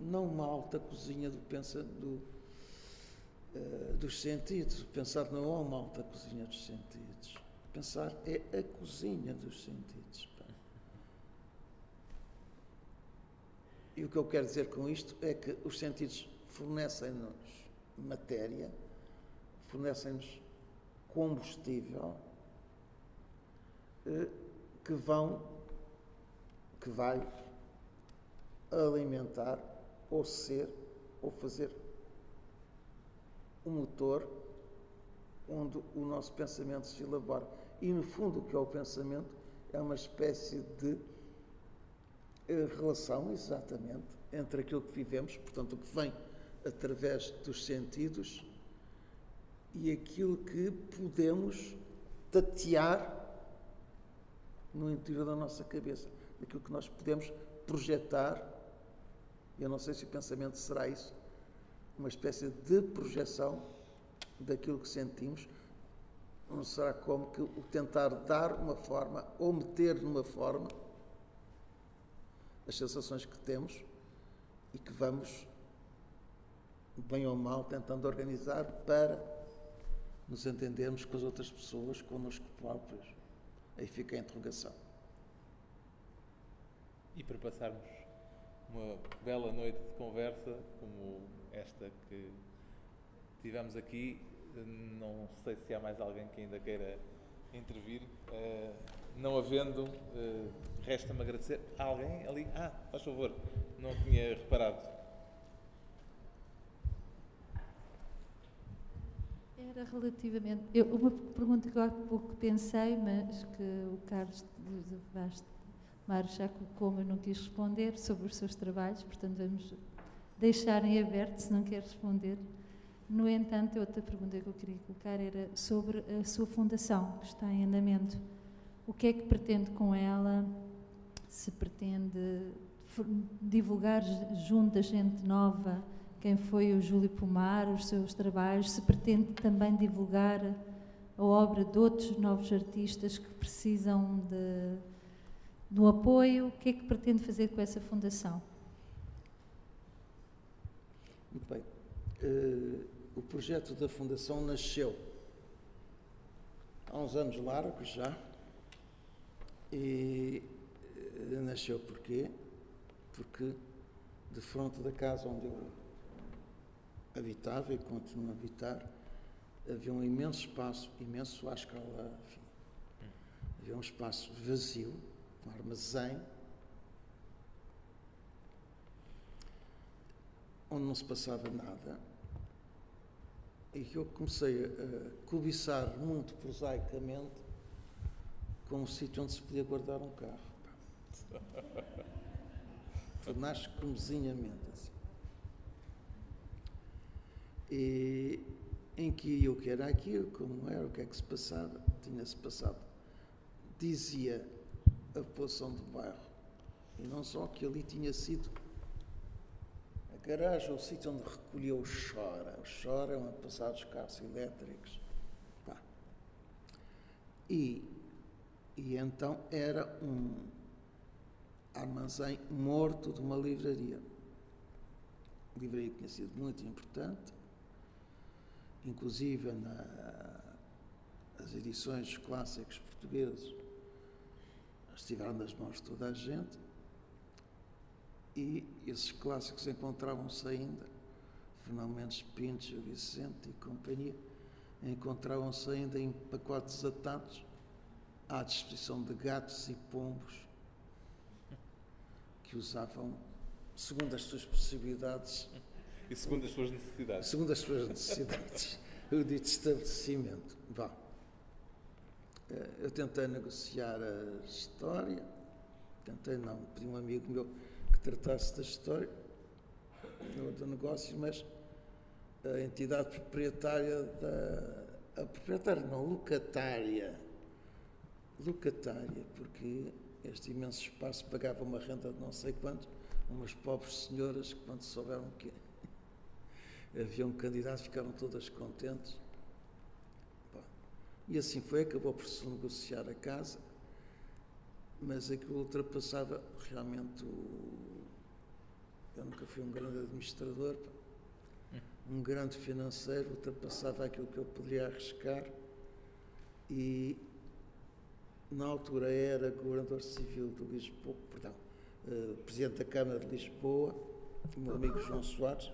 [SPEAKER 2] não uma alta cozinha do pensa do, eh, dos sentidos. Pensar não é uma alta cozinha dos sentidos. Pensar é a cozinha dos sentidos. E o que eu quero dizer com isto é que os sentidos fornecem-nos matéria, fornecem-nos combustível eh, que vão, que vai alimentar ou ser ou fazer um motor onde o nosso pensamento se elabora. E no fundo o que é o pensamento é uma espécie de eh, relação, exatamente, entre aquilo que vivemos, portanto, o que vem através dos sentidos e aquilo que podemos tatear no interior da nossa cabeça, daquilo que nós podemos projetar. Eu não sei se o pensamento será isso, uma espécie de projeção daquilo que sentimos, não será como que o tentar dar uma forma ou meter numa forma as sensações que temos e que vamos, bem ou mal, tentando organizar para nos entendermos com as outras pessoas, connosco próprios. Aí fica a interrogação.
[SPEAKER 1] E para passarmos uma bela noite de conversa, como esta que tivemos aqui, não sei se há mais alguém que ainda queira intervir. Eh, não havendo, eh, resta-me agradecer. Há alguém ali? Ah, faz favor, não tinha reparado.
[SPEAKER 7] Era relativamente. Eu, uma pergunta que há pouco pensei, mas que o Carlos Vaz Mário já colocou, mas não quis responder, sobre os seus trabalhos, portanto vamos deixarem aberto, se não quer responder. No entanto, outra pergunta que eu queria colocar era sobre a sua fundação, que está em andamento. O que é que pretende com ela? Se pretende divulgar junto da gente nova quem foi o Júlio Pomar, os seus trabalhos, se pretende também divulgar a obra de outros novos artistas que precisam de, do apoio, o que é que pretende fazer com essa fundação?
[SPEAKER 2] Muito bem. Uh, o projeto da fundação nasceu há uns anos largos já. E uh, nasceu porquê? Porque de frente da casa onde eu habitava e continuo a habitar, havia um imenso espaço, imenso à escala, enfim, havia um espaço vazio, um armazém, onde não se passava nada, e que eu comecei a cobiçar muito prosaicamente com um sítio onde se podia guardar um carro. Nasce comezinhamente assim. E em que eu que era aquilo, como era, o que é que se passava, tinha-se passado. Dizia a população do bairro, e não só que ali tinha sido a garagem, o sítio onde recolheu o chora. O chora é onde passaram os carros elétricos. Pá. E, e então era um armazém morto de uma livraria. A livraria tinha sido muito importante, inclusive na, as edições clássicos portugueses estiveram nas mãos de toda a gente e esses clássicos encontravam-se ainda, Fernão Mendes Pintos, Vicente e companhia, encontravam-se ainda em pacotes atados à disposição de gatos e pombos que usavam segundo as suas possibilidades
[SPEAKER 1] e segundo as suas necessidades.
[SPEAKER 2] Segundo as suas necessidades, (laughs) o dito estabelecimento. Vá. Eh, eu tentei negociar a história, tentei não, pedi um amigo meu que tratasse da história, do negócio, mas a entidade proprietária da. A proprietária, não, locatária. Locatária, porque este imenso espaço pagava uma renda de não sei quanto, umas pobres senhoras que, quando souberam que (laughs) havia um candidato, ficaram todas contentes. E assim foi, acabou por se negociar a casa, mas aquilo ultrapassava realmente o. Eu nunca fui um grande administrador, um grande financeiro, ultrapassava aquilo que eu poderia arriscar e na altura era governador civil de Lisboa, perdão, uh, presidente da Câmara de Lisboa, o meu amigo João Soares,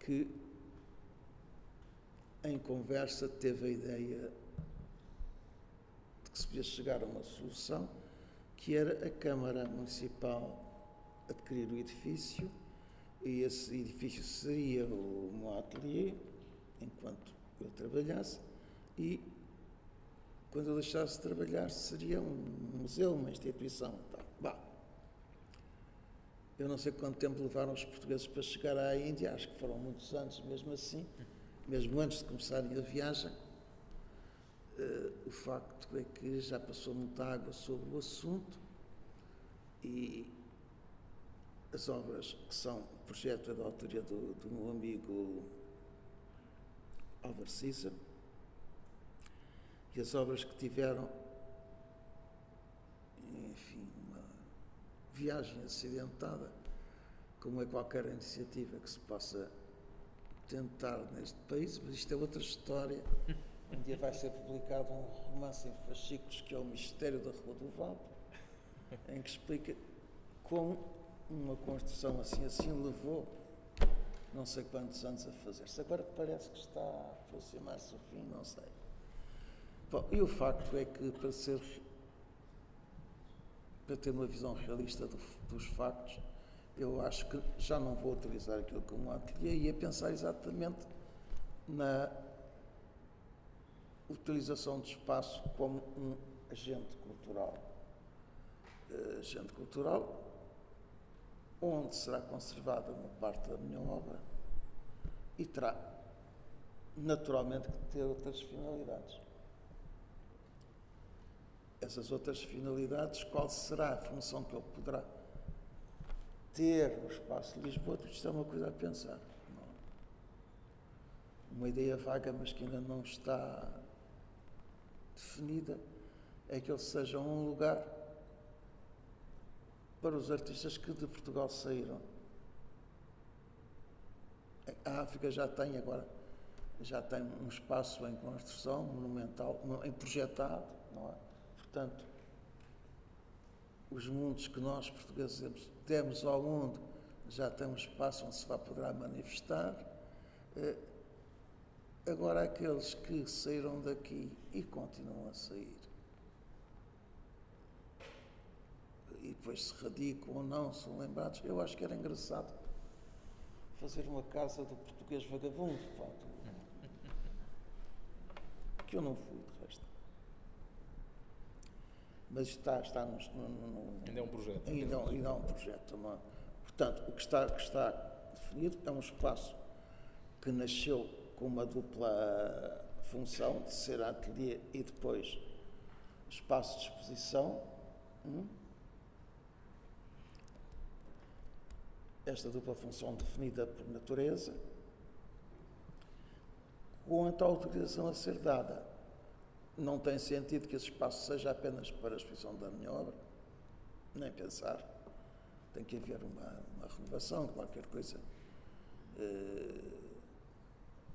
[SPEAKER 2] que, em conversa, teve a ideia de que se podia chegar a uma solução, que era a Câmara Municipal adquirir o edifício, e esse edifício seria o meu ateliê, enquanto eu trabalhasse, e quando eu deixasse de trabalhar seria um museu, uma instituição e tal. Bah, eu não sei quanto tempo levaram os portugueses para chegar à Índia, acho que foram muitos anos mesmo assim, mesmo antes de começarem a viagem. Uh, o facto é que já passou muita água sobre o assunto e as obras que são o projeto é da autoria do, do meu amigo Álvaro Cisa e as obras que tiveram viagem acidentada, como é qualquer iniciativa que se possa tentar neste país, mas isto é outra história. Um dia vai ser publicado um romance em fascículos que é o Mistério da Rua do Val, em que explica como uma construção assim assim levou não sei quantos anos a fazer-se. Agora parece que está a aproximar-se o fim, não sei. Bom, e o facto é que para ser para ter uma visão realista do, dos factos, eu acho que já não vou utilizar aquilo como ateliê e ia pensar exatamente na utilização do espaço como um agente cultural. Uh, agente cultural onde será conservada uma parte da minha obra e terá naturalmente que ter outras finalidades. Essas outras finalidades, qual será a função que ele poderá ter no espaço de Lisboa? Isto é uma coisa a pensar. Uma ideia vaga, mas que ainda não está definida, é que ele seja um lugar para os artistas que de Portugal saíram. A África já tem agora, já tem um espaço em construção monumental, em projetado, não é? Portanto, os mundos que nós portugueses demos ao mundo já tem um espaço onde se vai poderá manifestar. Eh, agora, aqueles que saíram daqui e continuam a sair, e depois se radicam ou não, são lembrados. Eu acho que era engraçado fazer uma casa do português vagabundo, pá, que eu não fui. Mas está, está
[SPEAKER 1] Ainda é um projeto.
[SPEAKER 2] Ainda, ainda é um projeto. É? Portanto, o que está, que está definido é um espaço que nasceu com uma dupla função de ser ateliê e depois espaço de exposição. Hum? esta dupla função definida por natureza, quanto à autorização a ser dada. Não tem sentido que esse espaço seja apenas para a exposição da minha obra, nem pensar. Tem que haver uma, uma renovação, qualquer coisa. Eh,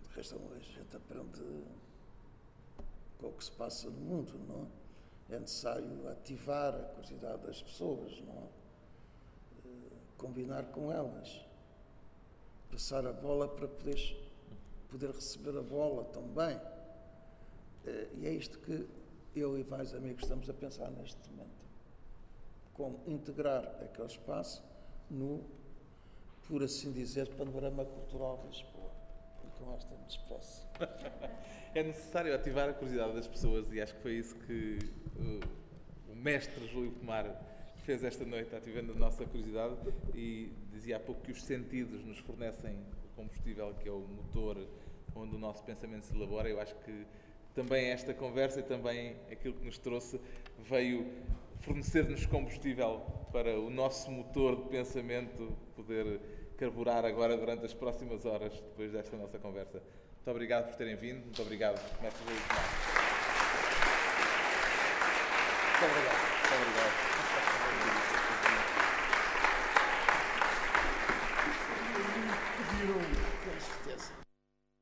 [SPEAKER 2] de resto, a gente aprende com o que se passa no mundo, não é? É necessário ativar a curiosidade das pessoas, não é? combinar com elas, passar a bola para poderes, poder receber a bola também. Eh, e é isto que eu e vários amigos estamos a pensar neste momento. Como integrar aquele espaço no, por assim dizer, panorama cultural de Lisboa. E com esta me despeço. (laughs)
[SPEAKER 1] é necessário ativar a curiosidade das pessoas e acho que foi isso que uh, o mestre Júlio Pomar fez esta noite, ativando a nossa curiosidade e dizia há pouco que os sentidos nos fornecem o combustível que é o motor onde o nosso pensamento se elabora. Eu acho que também esta conversa e também aquilo que nos trouxe veio fornecer-nos combustível para o nosso motor de pensamento poder carburar agora durante as próximas horas, depois desta nossa conversa. Muito obrigado por terem vindo, muito obrigado, Mestre Luís Muito obrigado. Muito obrigado.
[SPEAKER 2] Certeza.